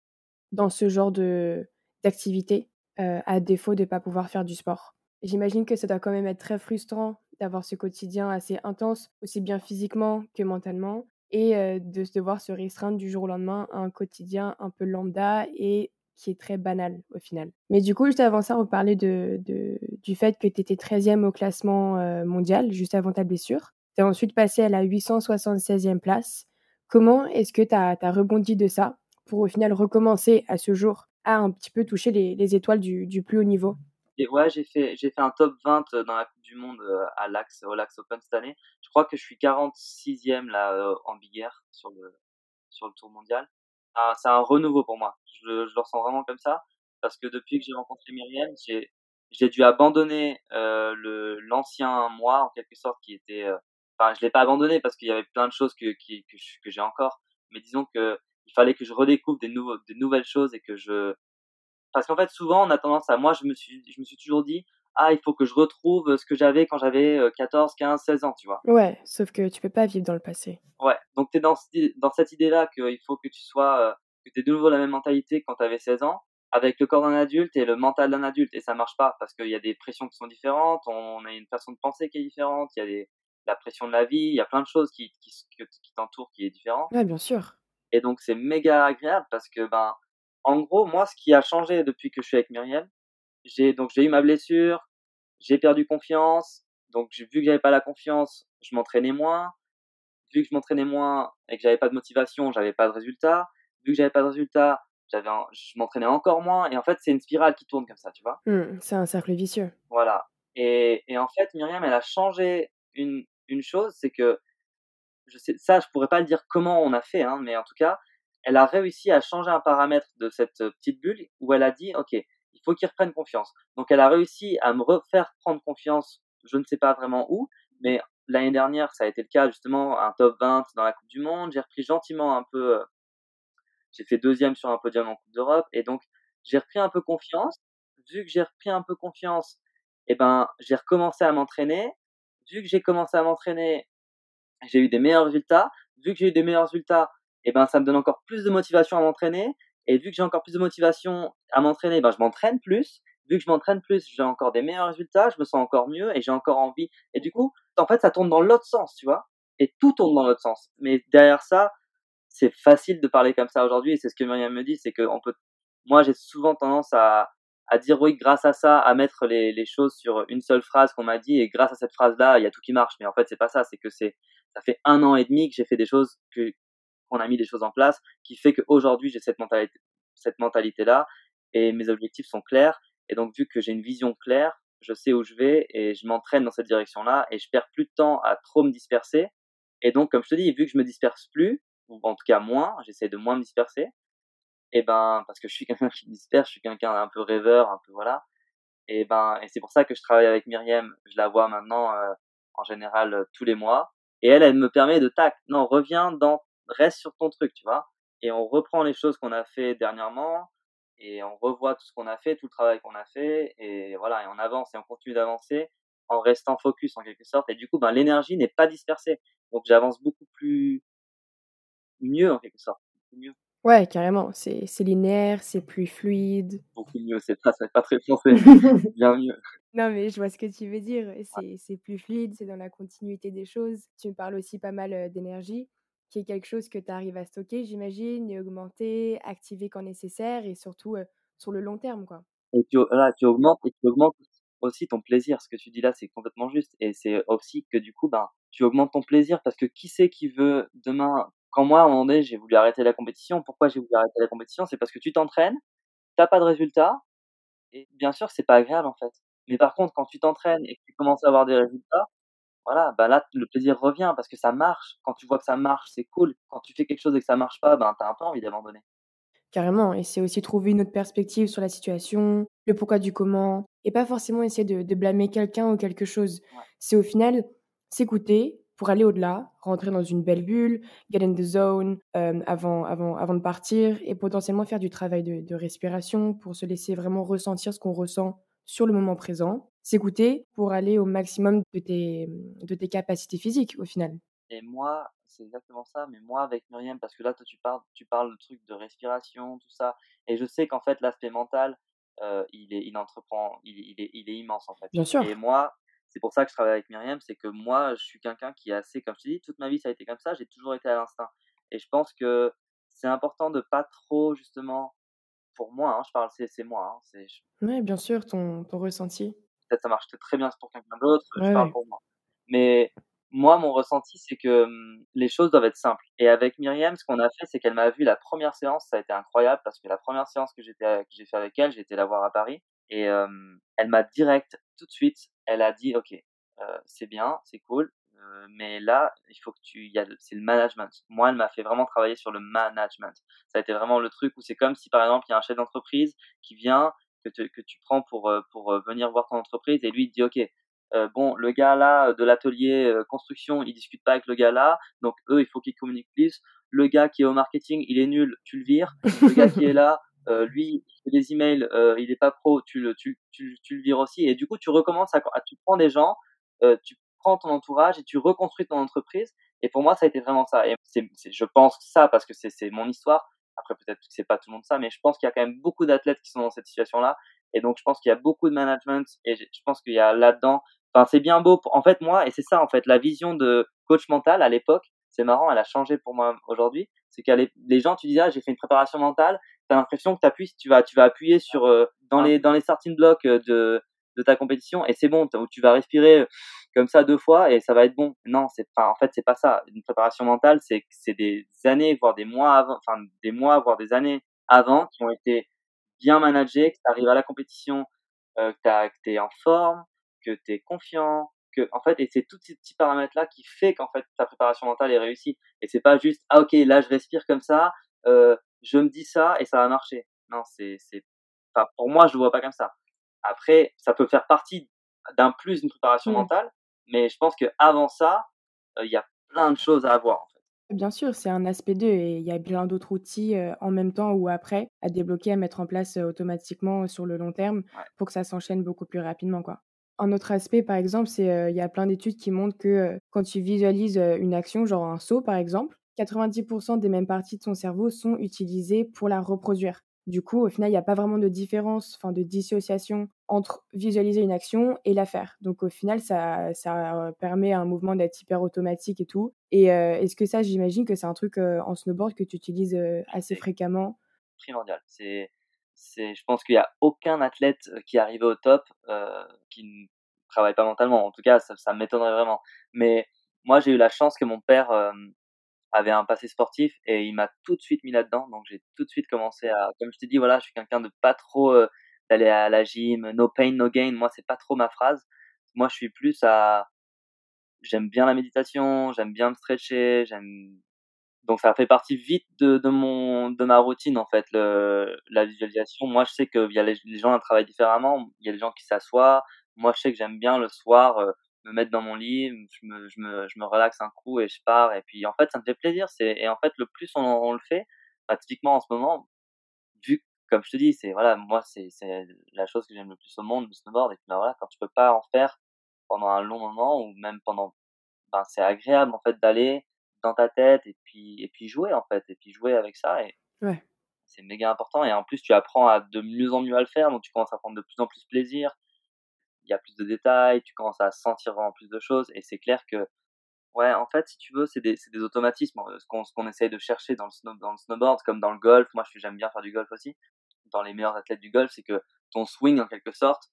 dans ce genre de d'activité, euh, à défaut de pas pouvoir faire du sport. J'imagine que ça doit quand même être très frustrant d'avoir ce quotidien assez intense, aussi bien physiquement que mentalement, et de se devoir se restreindre du jour au lendemain à un quotidien un peu lambda et qui est très banal au final. Mais du coup, juste avant ça, on parlait du fait que tu étais 13e au classement mondial juste avant ta blessure. Tu as ensuite passé à la 876e place. Comment est-ce que tu as, rebondi de ça pour au final recommencer à ce jour à un petit peu toucher les, les étoiles du plus haut niveau? Et ouais, j'ai fait, j'ai fait un top 20 euh, dans la Coupe du Monde euh, à l'Axe, au Lax Open cette année. Je crois que je suis 46e là euh, en Big Air sur le, sur le Tour mondial. C'est un renouveau pour moi. Je, je le ressens vraiment comme ça parce que depuis que j'ai rencontré Myriam, j'ai, j'ai dû abandonner euh, le l'ancien moi en quelque sorte qui était. enfin, je l'ai pas abandonné parce qu'il y avait plein de choses que qui, que j'ai encore. Mais disons que il fallait que je redécouvre des nouveaux, des nouvelles choses et que je parce qu'en fait, souvent, on a tendance à, moi, je me suis, je me suis toujours dit, ah, il faut que je retrouve ce que j'avais quand j'avais 14, 15, 16 ans, tu vois. Ouais, sauf que tu peux pas vivre dans le passé. Ouais, donc tu es dans, dans cette idée-là qu'il faut que tu sois, euh, que tu de nouveau la même mentalité quand tu avais 16 ans, avec le corps d'un adulte et le mental d'un adulte, et ça marche pas, parce qu'il y a des pressions qui sont différentes, on a une façon de penser qui est différente, il y a des, la pression de la vie, il y a plein de choses qui, qui, qui t'entourent qui est différent. Ouais, bien sûr. Et donc c'est méga agréable parce que ben en gros, moi, ce qui a changé depuis que je suis avec Myriam, j'ai donc j'ai eu ma blessure, j'ai perdu confiance, donc vu que j'avais pas la confiance, je m'entraînais moins. vu que je m'entraînais moins et que j'avais pas de motivation, j'avais pas de résultat. Vu que j'avais pas de résultat, j'avais, je m'entraînais encore moins. Et en fait, c'est une spirale qui tourne comme ça, tu vois. Mmh, c'est un cercle vicieux. Voilà. Et, et en fait, Myriam, elle a changé une, une chose, c'est que je sais, ça, je pourrais pas le dire comment on a fait, hein, mais en tout cas, elle a réussi à changer un paramètre de cette petite bulle où elle a dit, OK, il faut qu'il reprenne confiance. Donc, elle a réussi à me refaire prendre confiance, je ne sais pas vraiment où, mais l'année dernière, ça a été le cas, justement, un top 20 dans la Coupe du Monde. J'ai repris gentiment un peu, j'ai fait deuxième sur un podium en Coupe d'Europe, et donc, j'ai repris un peu confiance. Vu que j'ai repris un peu confiance, eh ben, j'ai recommencé à m'entraîner. Vu que j'ai commencé à m'entraîner, j'ai eu des meilleurs résultats. Vu que j'ai eu des meilleurs résultats, eh ben, ça me donne encore plus de motivation à m'entraîner. Et vu que j'ai encore plus de motivation à m'entraîner, ben, je m'entraîne plus. Vu que je m'entraîne plus, j'ai encore des meilleurs résultats, je me sens encore mieux et j'ai encore envie. Et du coup, en fait, ça tourne dans l'autre sens, tu vois? Et tout tourne dans l'autre sens. Mais derrière ça, c'est facile de parler comme ça aujourd'hui et c'est ce que Myriam me dit, c'est que on peut, moi, j'ai souvent tendance à, à dire oui, grâce à ça, à mettre les, les choses sur une seule phrase qu'on m'a dit et grâce à cette phrase-là, il y a tout qui marche. Mais en fait, c'est pas ça. C'est que c'est, ça fait un an et demi que j'ai fait des choses que, qu'on a mis des choses en place qui fait qu'aujourd'hui j'ai cette mentalité, cette mentalité-là et mes objectifs sont clairs. Et donc, vu que j'ai une vision claire, je sais où je vais et je m'entraîne dans cette direction-là et je perds plus de temps à trop me disperser. Et donc, comme je te dis, vu que je me disperse plus, ou en tout cas moins, j'essaie de moins me disperser, et ben, parce que je suis quelqu'un qui disperse, je suis quelqu'un un peu rêveur, un peu voilà. Et ben, et c'est pour ça que je travaille avec Myriam. Je la vois maintenant, euh, en général, euh, tous les mois. Et elle, elle me permet de tac, non, reviens dans, reste sur ton truc, tu vois. Et on reprend les choses qu'on a fait dernièrement et on revoit tout ce qu'on a fait, tout le travail qu'on a fait et voilà, et on avance et on continue d'avancer en restant focus en quelque sorte. Et du coup, ben, l'énergie n'est pas dispersée. Donc j'avance beaucoup plus mieux en quelque sorte. Mieux. Ouais, carrément. C'est, c'est linéaire, c'est plus fluide. Beaucoup mieux, c'est pas, c'est pas très français. Bien mieux. Non, mais je vois ce que tu veux dire. C'est, c'est plus fluide, c'est dans la continuité des choses. Tu me parles aussi pas mal d'énergie, qui est quelque chose que tu arrives à stocker, j'imagine, et augmenter, activer quand nécessaire, et surtout sur le long terme, quoi. Et tu, là, tu augmentes, et tu augmentes aussi ton plaisir. Ce que tu dis là, c'est complètement juste. Et c'est aussi que du coup, ben, tu augmentes ton plaisir parce que qui sait qui veut demain quand moi, à un moment donné, j'ai voulu arrêter la compétition, pourquoi j'ai voulu arrêter la compétition? C'est parce que tu t'entraînes, t'as pas de résultats, et bien sûr, c'est pas agréable en fait. Mais par contre, quand tu t'entraînes et que tu commences à avoir des résultats, voilà, bah là, le plaisir revient parce que ça marche. Quand tu vois que ça marche, c'est cool. Quand tu fais quelque chose et que ça marche pas, ben, t'as un peu envie d'abandonner. Carrément, et c'est aussi trouver une autre perspective sur la situation, le pourquoi du comment, et pas forcément essayer de, de blâmer quelqu'un ou quelque chose. Ouais. C'est au final s'écouter, pour aller au-delà, rentrer dans une belle bulle, get in the zone euh, avant, avant, avant de partir et potentiellement faire du travail de, de respiration pour se laisser vraiment ressentir ce qu'on ressent sur le moment présent, s'écouter pour aller au maximum de tes, de tes capacités physiques au final. Et moi, c'est exactement ça, mais moi avec Myriam, parce que là, toi, tu parles, tu parles de trucs de respiration, tout ça, et je sais qu'en fait, l'aspect mental, euh, il, est, il entreprend, il, il, est, il est immense en fait. Bien sûr. Et moi, c'est pour ça que je travaille avec Myriam, c'est que moi, je suis quelqu'un qui est assez, comme je te dis, toute ma vie, ça a été comme ça, j'ai toujours été à l'instinct. Et je pense que c'est important de pas trop, justement, pour moi, hein, je parle, c'est moi. Hein, c'est, Oui, bien sûr, ton, ton ressenti. Peut-être ça marche très bien pour quelqu'un d'autre, Ouais, je parle ouais. pour moi. Mais moi, mon ressenti, c'est que hum, les choses doivent être simples. Et avec Myriam, ce qu'on a fait, c'est qu'elle m'a vu la première séance, ça a été incroyable parce que la première séance que j'ai fait avec elle, j'ai été la voir à Paris et euh, elle m'a direct, tout de suite, elle a dit, ok, euh, c'est bien, c'est cool, euh, mais là, il faut que tu, il y a, c'est le management. Moi, elle m'a fait vraiment travailler sur le management. Ça a été vraiment le truc où c'est comme si, par exemple, il y a un chef d'entreprise qui vient, que, te, que tu prends pour, euh, pour euh, venir voir ton entreprise et lui il te dit, ok, euh, bon, le gars là de l'atelier euh, construction, il discute pas avec le gars là, donc eux, il faut qu'ils communiquent plus. Le gars qui est au marketing, il est nul, tu le vires. Le gars qui est là, euh, lui, il fait des emails, euh, il est pas pro, tu le, tu, tu, tu le vires aussi. Et du coup, tu recommences à, à tu prends des gens, euh, tu prends ton entourage et tu reconstruis ton entreprise. Et pour moi, ça a été vraiment ça. Et c'est, c'est, je pense ça parce que c'est, c'est mon histoire. Après, peut-être que c'est pas tout le monde ça, mais je pense qu'il y a quand même beaucoup d'athlètes qui sont dans cette situation-là. Et donc, je pense qu'il y a beaucoup de management et je pense qu'il y a là-dedans. Enfin, c'est bien beau. pour- En fait, moi, et c'est ça, en fait, la vision de coach mental à l'époque, c'est marrant, elle a changé pour moi aujourd'hui. C'est que les gens, tu disais, ah, j'ai fait une préparation mentale. T'as l'impression que t'appuies, tu vas, tu vas appuyer sur euh, dans les dans les starting blocks euh, de de ta compétition et c'est bon, où tu vas respirer comme ça deux fois et ça va être bon. Non, c'est pas, en fait, c'est pas ça. Une préparation mentale, c'est, c'est des années, voire des mois avant, enfin, des mois, voire des années avant qui ont été bien managées, que tu arrives à la compétition, euh, que tu es en forme, que tu es confiant, que, en fait, et c'est tous ces petits paramètres-là qui fait qu'en fait, ta préparation mentale est réussie. Et c'est pas juste, ah, ok, là, je respire comme ça, euh, je me dis ça et ça va marcher. Non, c'est, c'est, enfin, pour moi, je le vois pas comme ça. Après, ça peut faire partie d'un plus d'une préparation Mmh. mentale, mais je pense que avant ça, euh, il y a plein de choses à avoir. En fait. Bien sûr, c'est un aspect d'eux et il y a plein d'autres outils euh, en même temps ou après à débloquer, à mettre en place euh, automatiquement sur le long terme Ouais. pour que ça s'enchaîne beaucoup plus rapidement, quoi. Un autre aspect, par exemple, c'est euh, il y a plein d'études qui montrent que euh, quand tu visualises euh, une action, genre un saut par exemple, 90% des mêmes parties de ton cerveau sont utilisées pour la reproduire. Du coup, au final, il n'y a pas vraiment de différence, enfin de dissociation entre visualiser une action et la faire. Donc au final, ça, ça euh, permet un mouvement d'être hyper automatique et tout. Et euh, est-ce que ça, j'imagine que c'est un truc euh, en snowboard que tu utilises euh, assez fréquemment? primordial. C'est, c'est, je pense qu'il y a aucun athlète qui est arrivé au top qui ne travaille pas mentalement. En tout cas, ça, ça m'étonnerait vraiment. Mais moi, j'ai eu la chance que mon père avait un passé sportif et il m'a tout de suite mis là-dedans. Donc, j'ai tout de suite commencé à, comme je t'ai dit, voilà, je suis quelqu'un de pas trop euh, d'aller à la gym, no pain, no gain. Moi, c'est pas trop ma phrase. Moi, je suis plus à, j'aime bien la méditation, j'aime bien me stretcher, j'aime donc ça fait partie vite de, de mon de ma routine en fait le, la visualisation. Moi je sais que il y a les, gens qui travaillent différemment. Il y a des gens qui s'assoient. Moi je sais que j'aime bien le soir euh, me mettre dans mon lit, je me, je me je me relaxe un coup et je pars. Et puis en fait ça me fait plaisir. C'est et en fait le plus on, on le fait, bah, typiquement en ce moment, vu comme je te dis, c'est voilà moi c'est c'est la chose que j'aime le plus au monde, le snowboard. Et puis bah, voilà quand tu peux pas en faire pendant un long moment ou même pendant ben c'est agréable en fait d'aller dans ta tête et puis et puis jouer en fait et puis jouer avec ça et Ouais. c'est méga important et en plus tu apprends à de mieux en mieux à le faire donc tu commences à prendre de plus en plus plaisir il y a plus de détails tu commences à sentir vraiment plus de choses et c'est clair que ouais en fait si tu veux c'est des automatismes euh, ce qu'on essaye de chercher dans le snow, dans le snowboard comme dans le golf. Moi j'aime bien faire du golf aussi. Dans les meilleurs athlètes du golf c'est que ton swing en quelque sorte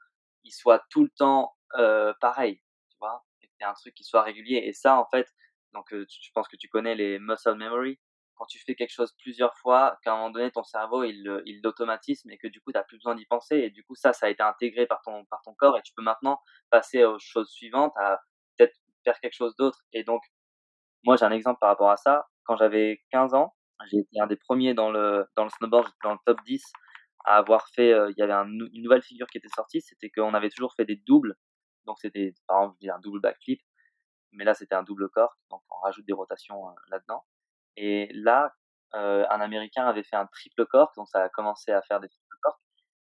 il soit tout le temps euh, pareil tu vois et un truc qui soit régulier. Et ça en fait donc euh, je pense que tu connais les muscle memory quand tu fais quelque chose plusieurs fois qu'à un moment donné ton cerveau il il l'automatisme et que du coup tu plus besoin d'y penser. Et du coup ça ça a été intégré par ton par ton corps. Et tu peux maintenant passer aux choses suivantes à peut-être faire quelque chose d'autre. Et donc moi j'ai un exemple par rapport à ça. Quand j'avais 15 ans j'ai été un des premiers dans le dans le snowboard dans le top 10 à avoir fait euh, il y avait une nouvelle figure qui était sortie. C'était qu'on avait toujours fait des doubles. Donc c'était par exemple je dis un double backflip. Mais là c'était un double cork, donc on rajoute des rotations euh, là-dedans. Et là, euh, un Américain avait fait un triple cork, donc ça a commencé à faire des triple corks.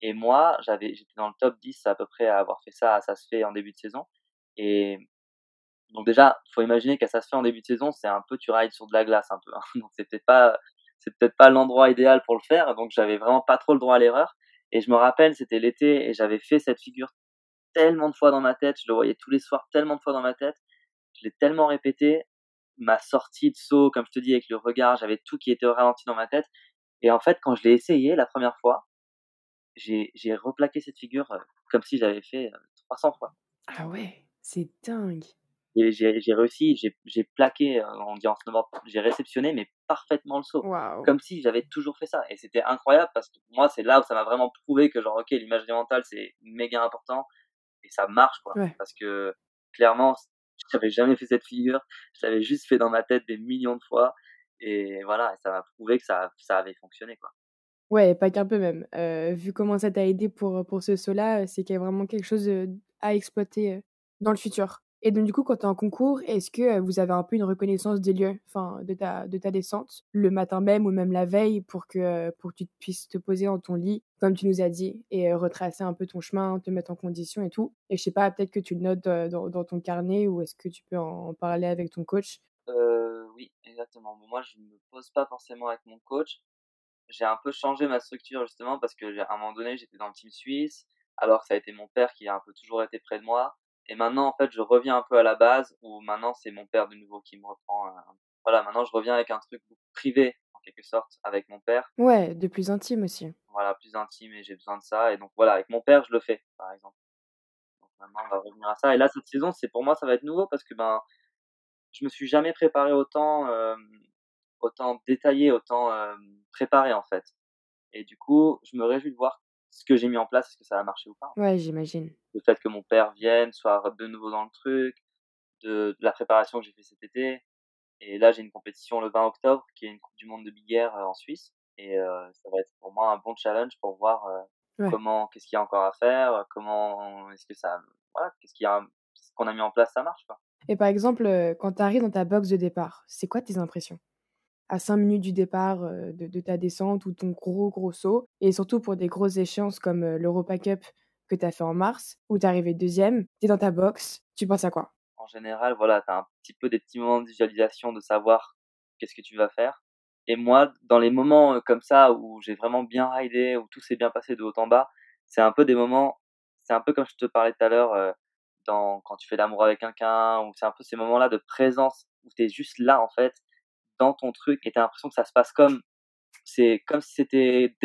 Et moi, j'avais, j'étais dans le top 10 à peu près à avoir fait ça, ça se fait en début de saison. Et donc déjà, faut imaginer qu'à ça se fait en début de saison, c'est un peu tu rides sur de la glace un peu. hein. Donc peut-être pas, c'est peut-être pas l'endroit idéal pour le faire. Donc j'avais vraiment pas trop le droit à l'erreur. Et je me rappelle, c'était l'été et j'avais fait cette figure tellement de fois dans ma tête, je le voyais tous les soirs tellement de fois dans ma tête je l'ai tellement répété, ma sortie de saut, comme je te dis, avec le regard, j'avais tout qui était au ralenti dans ma tête. Et en fait, quand je l'ai essayé la première fois, j'ai, j'ai replaqué cette figure euh, comme si j'avais fait euh, 300 fois. Ah ouais, c'est dingue. Et j'ai, j'ai réussi, j'ai, j'ai plaqué, euh, on dit en snowboard, j'ai réceptionné, mais parfaitement le saut. Waouh. Comme si j'avais toujours fait ça. Et c'était incroyable parce que moi, c'est là où ça m'a vraiment prouvé que genre, ok, l'imagerie mentale, c'est méga important. Et ça marche, quoi. Ouais. Parce que, clairement, j'avais jamais fait cette figure. Je l'avais juste fait dans ma tête des millions de fois. Et voilà, ça m'a prouvé que ça, avait fonctionné, quoi. Ouais, pas qu'un peu même. Euh, vu comment ça t'a aidé pour, pour ce saut-là, c'est qu'il y a vraiment quelque chose euh, à exploiter euh, dans le futur. Et donc, du coup, quand tu es en concours, est-ce que euh, vous avez un peu une reconnaissance des lieux, enfin, de ta, de ta descente, le matin même ou même la veille, pour que, euh, pour que tu puisses te poser dans ton lit, comme tu nous as dit, et euh, retracer un peu ton chemin, te mettre en condition et tout? Et je sais pas, peut-être que tu le notes dans, dans ton carnet ou est-ce que tu peux en, parler avec ton coach? Euh, oui, exactement. Moi, je me pose pas forcément avec mon coach. J'ai un peu changé ma structure justement parce que à un moment donné, j'étais dans le team suisse, alors ça a été mon père qui a un peu toujours été près de moi. Et maintenant, en fait, je reviens un peu à la base où maintenant c'est mon père de nouveau qui me reprend. euh, Voilà, maintenant je reviens avec un truc privé en quelque sorte avec mon père. Ouais, de plus intime aussi. Voilà, plus intime et j'ai besoin de ça. Et donc voilà, avec mon père, je le fais par exemple. Maintenant, on va revenir à ça et là, cette saison, c'est pour moi, ça va être nouveau parce que, ben, je me suis jamais préparé autant, hem, autant détaillé, autant, hem, préparé, en fait et du coup, je me réjouis de voir ce que j'ai mis en place, est-ce que ça va marcher ou pas. Ouais, j'imagine. Le fait que mon père vienne, soit de nouveau dans le truc, de de la préparation que j'ai fait cet été et là, j'ai une compétition le 20 octobre qui est une coupe du monde de big air, heu, en Suisse et heu, ça va être pour moi un bon challenge pour voir, Ouais. comment qu'est-ce qu'il y a encore à faire, comment est-ce que ça voilà, qu'est-ce qu'il y a ce qu'on a mis en place, ça marche, quoi. Et par exemple, quand tu arrives dans ta box de départ, c'est quoi tes impressions? À 5 minutes du départ, heu, de ta descente ou ton gros, gros saut et surtout pour des grosses échéances comme, heu, l'Europa Cup que tu as fait en mars, où tu es arrivé 2e, tu es dans ta box, tu penses à quoi? En général, voilà, tu as un petit peu des petits moments de visualisation de savoir qu'est-ce que tu vas faire et moi, dans les moments, heu, comme ça où j'ai vraiment bien ridé, où tout s'est bien passé de haut en bas, c'est un peu des moments c'est un peu comme je te parlais tout à l'heure, quand tu fais l'amour avec quelqu'un ou c'est un peu ces moments-là de présence où tu es juste là, en fait, dans ton truc et tu as l'impression que ça se passe comme c'est comme si c'était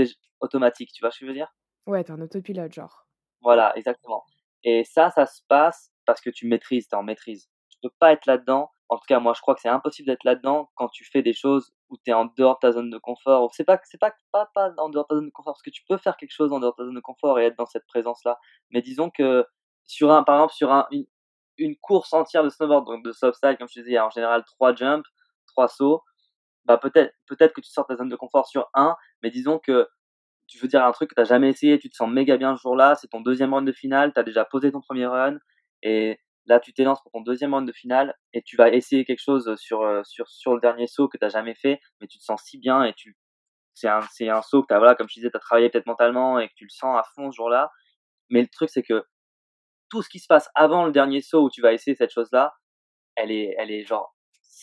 automatique, tu vois ce que je veux dire? Ouais, tu es en autopilote, genre. Voilà, exactement et ça, ça se passe parce que tu maîtrises, tu es en maîtrise. Tu peux pas être là-dedans, en tout cas, moi, je crois que c'est impossible d'être là-dedans quand tu fais des choses où tu es en dehors de ta zone de confort. C'est pas c'est pas pas pas en dehors de ta zone de confort, parce que tu peux faire quelque chose en dehors de ta zone de confort et être dans cette présence-là. Mais disons que sur un par exemple, sur un une une course entière de snowboard, donc de slopestyle, comme je te disais, il y a en général 3 jumps, 3 sauts, bah, peut-être peut-être que tu sors ta zone de confort sur un, mais disons que je veux dire un truc que tu as jamais essayé, tu te sens méga bien ce jour-là, c'est ton 2e run de finale, tu as déjà posé ton 1er run et là, tu t'élances pour ton 2e run de finale et tu vas essayer quelque chose sur, heu, sur sur le dernier saut que tu as jamais fait, mais tu te sens si bien et tu c'est un c'est un saut que tu as voilà, comme je disais, tu as travaillé peut-être mentalement et que tu le sens à fond ce jour-là. Mais le truc, c'est que tout ce qui se passe avant le dernier saut où tu vas essayer cette chose-là, elle est elle est genre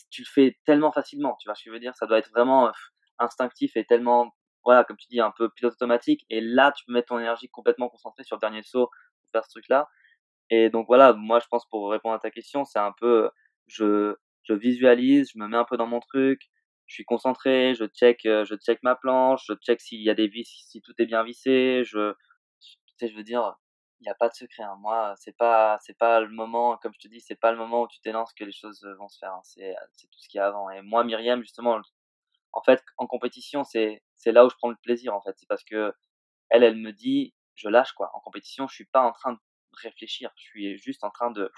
tu le fais tellement facilement, tu vois ce que je veux dire? Ça doit être vraiment, heu, instinctif et tellement voilà, comme tu dis, un peu pilote automatique et là, tu peux mettre ton énergie complètement concentrée sur le dernier saut pour faire ce truc-là et donc voilà, moi, je pense pour répondre à ta question, c'est un peu, je je visualise, je me mets un peu dans mon truc, je suis concentré, je check, heu, je check ma planche, je check s'il y a des vis, si tout est bien vissé, je tu sais, je veux dire, il y a pas de secret, hein. Moi, c'est pas c'est pas le moment, comme je te dis, c'est pas le moment où tu t'élances que les choses, heu, vont se faire, hein. C'est, heu, c'est tout ce qu'il y a avant et moi, Myriam, justement, en fait, en compétition, c'est c'est là où je prends le plaisir, en fait. C'est parce qu'elle, elle me dit: «Je lâche, quoi». En compétition, je suis pas en train de réfléchir, je suis juste en train de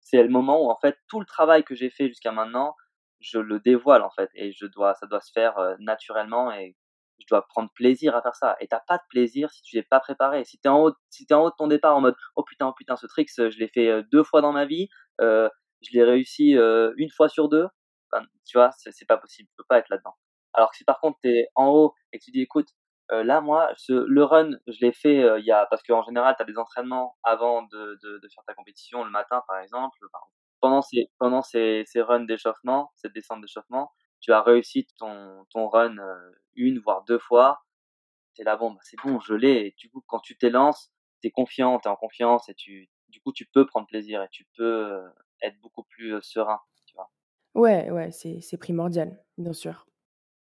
c'est le moment où, en fait, tout le travail que j'ai fait jusqu'à maintenant, je le dévoile, en fait et je dois ça doit se faire, heu, naturellement et je dois prendre plaisir à faire ça et tu as pas de plaisir si tu es pas préparé. Si tu es en haut si tu es en haut de ton départ en mode: «Oh putain, oh putain, ce trick, je l'ai fait, heu, 2 fois dans ma vie, heu, je l'ai réussi, 1 fois sur 2», enfin, tu vois? C'est pas possible, tu peux pas être là-dedans. Alors que si par contre tu es en haut et que tu dis: «Écoute, là, moi, ce le run, je l'ai fait, il y a» parce qu'en général, tu as des entraînements avant de de faire ta compétition le matin, par exemple, pendant ces pendant ces ces runs d'échauffement, cette descente d'échauffement, tu as réussi ton ton run, heu, 1 voire 2 fois, tu es là: «Bon, bah, c'est bon, je l'ai» et du coup, quand tu t'élances, tu es confiant, tu es en confiance et tu du coup, tu peux prendre plaisir et tu peux, heu, être beaucoup plus, heu, serein, tu vois? Ouais, ouais, c'est c'est primordial, bien sûr.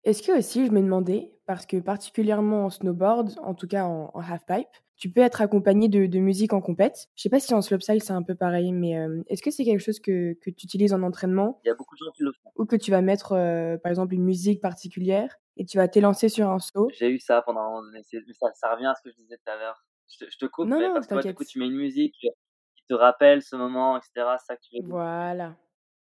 Est-ce que aussi, je me demandais, parce que particulièrement en snowboard, en tout cas en en half-pipe, tu peux être accompagné de de musique en compète? Je sais pas si en slopestyle c'est un peu pareil, mais hem, est-ce que c'est quelque chose que que tu utilises en entraînement? Il y a beaucoup de gens qui le font. Ou que tu vas mettre, heu, par exemple, une musique particulière et tu vas t'élancer sur un saut? J'ai eu ça pendant un moment donné, c'est ça ça revient à ce que je disais tout à l'heure. Je te je te coupe, Non, mais non, parce que moi, du coup, tu mets une musique qui te rappelle ce moment et cetera, c'est ça que tu veux dire? Voilà.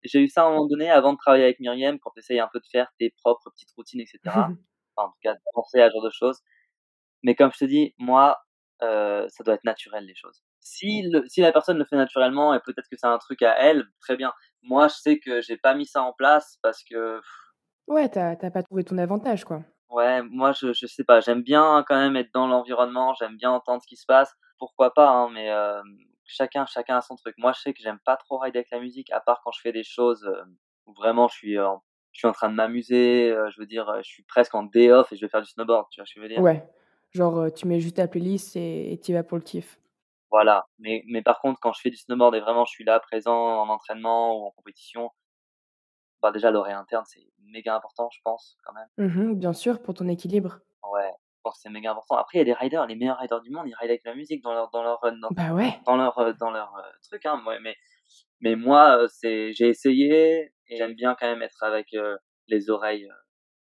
J'ai eu ça à un moment donné avant de travailler avec Myriam, quand tu essayes un peu de faire tes propres petites routines et cetera. Enfin, en tout cas, de penser à ce genre de choses. Mais comme je te dis, moi, heu, ça doit être naturel les choses. Si le si la personne le fait naturellement et peut-être que c'est un truc à elle, très bien. Moi, je sais que j'ai pas mis ça en place parce que Ouais, tu as tu as pas trouvé ton avantage, quoi. ouais, moi, je je sais pas, j'aime bien quand même être dans l'environnement, j'aime bien entendre ce qui se passe. Pourquoi pas, hein, mais hem, chacun chacun a son truc. Moi, je sais que j'aime pas trop rider avec la musique, à part quand je fais des choses, heu, où vraiment je suis en je suis en train de m'amuser, heu, je veux dire, je suis presque en day off et je vais faire du snowboard, tu vois ce que je veux dire? Ouais, genre, tu mets juste ta playlist et tu y vas pour le kiff. Voilà, mais mais par contre, quand je fais du snowboard et vraiment je suis là, présent en entraînement ou en compétition, bah, déjà l'oreille interne, c'est méga important, je pense, quand même. Mmh mh, bien sûr, pour ton équilibre. Ouais. Que c'est méga important. Après, il y a des riders, les meilleurs riders du monde, ils rident avec la musique dans leur, dans leur run, dans, Bah ouais. dans leur, euh, dans leur euh, truc, hein. Moi, mais, mais moi, euh, c'est, j'ai essayé et j'aime bien quand même être avec euh, les oreilles,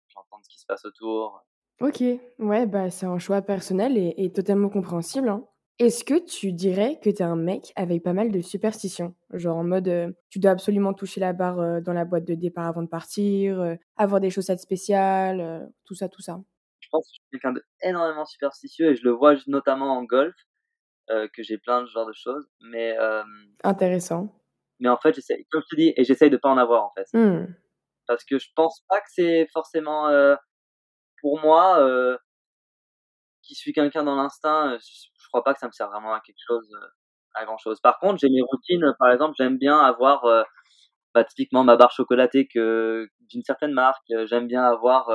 j'entends ce qui se passe autour. Ok, ouais, bah c'est un choix personnel et, et totalement compréhensible. hein. Est-ce que tu dirais que t'es un mec avec pas mal de superstitions? Genre en mode, euh, tu dois absolument toucher la barre euh, dans la boîte de départ avant de partir, euh, avoir des chaussettes spéciales, tout ça, tout ça. Je pense que je suis quelqu'un d'énormément superstitieux et je le vois notamment en golf, euh, que j'ai plein de genre de choses. Mais, euh, Intéressant. mais en fait, j'essaie, comme je te dis, et j'essaye de pas en avoir en fait. Hmm. Parce que je pense pas que c'est forcément euh, pour moi, euh, qui suis quelqu'un dans l'instinct, je, je crois pas que ça me sert vraiment à quelque chose, à grand chose. Par contre, j'ai mes routines, par exemple, j'aime bien avoir bah, typiquement ma barre chocolatée que d'une certaine marque, j'aime bien avoir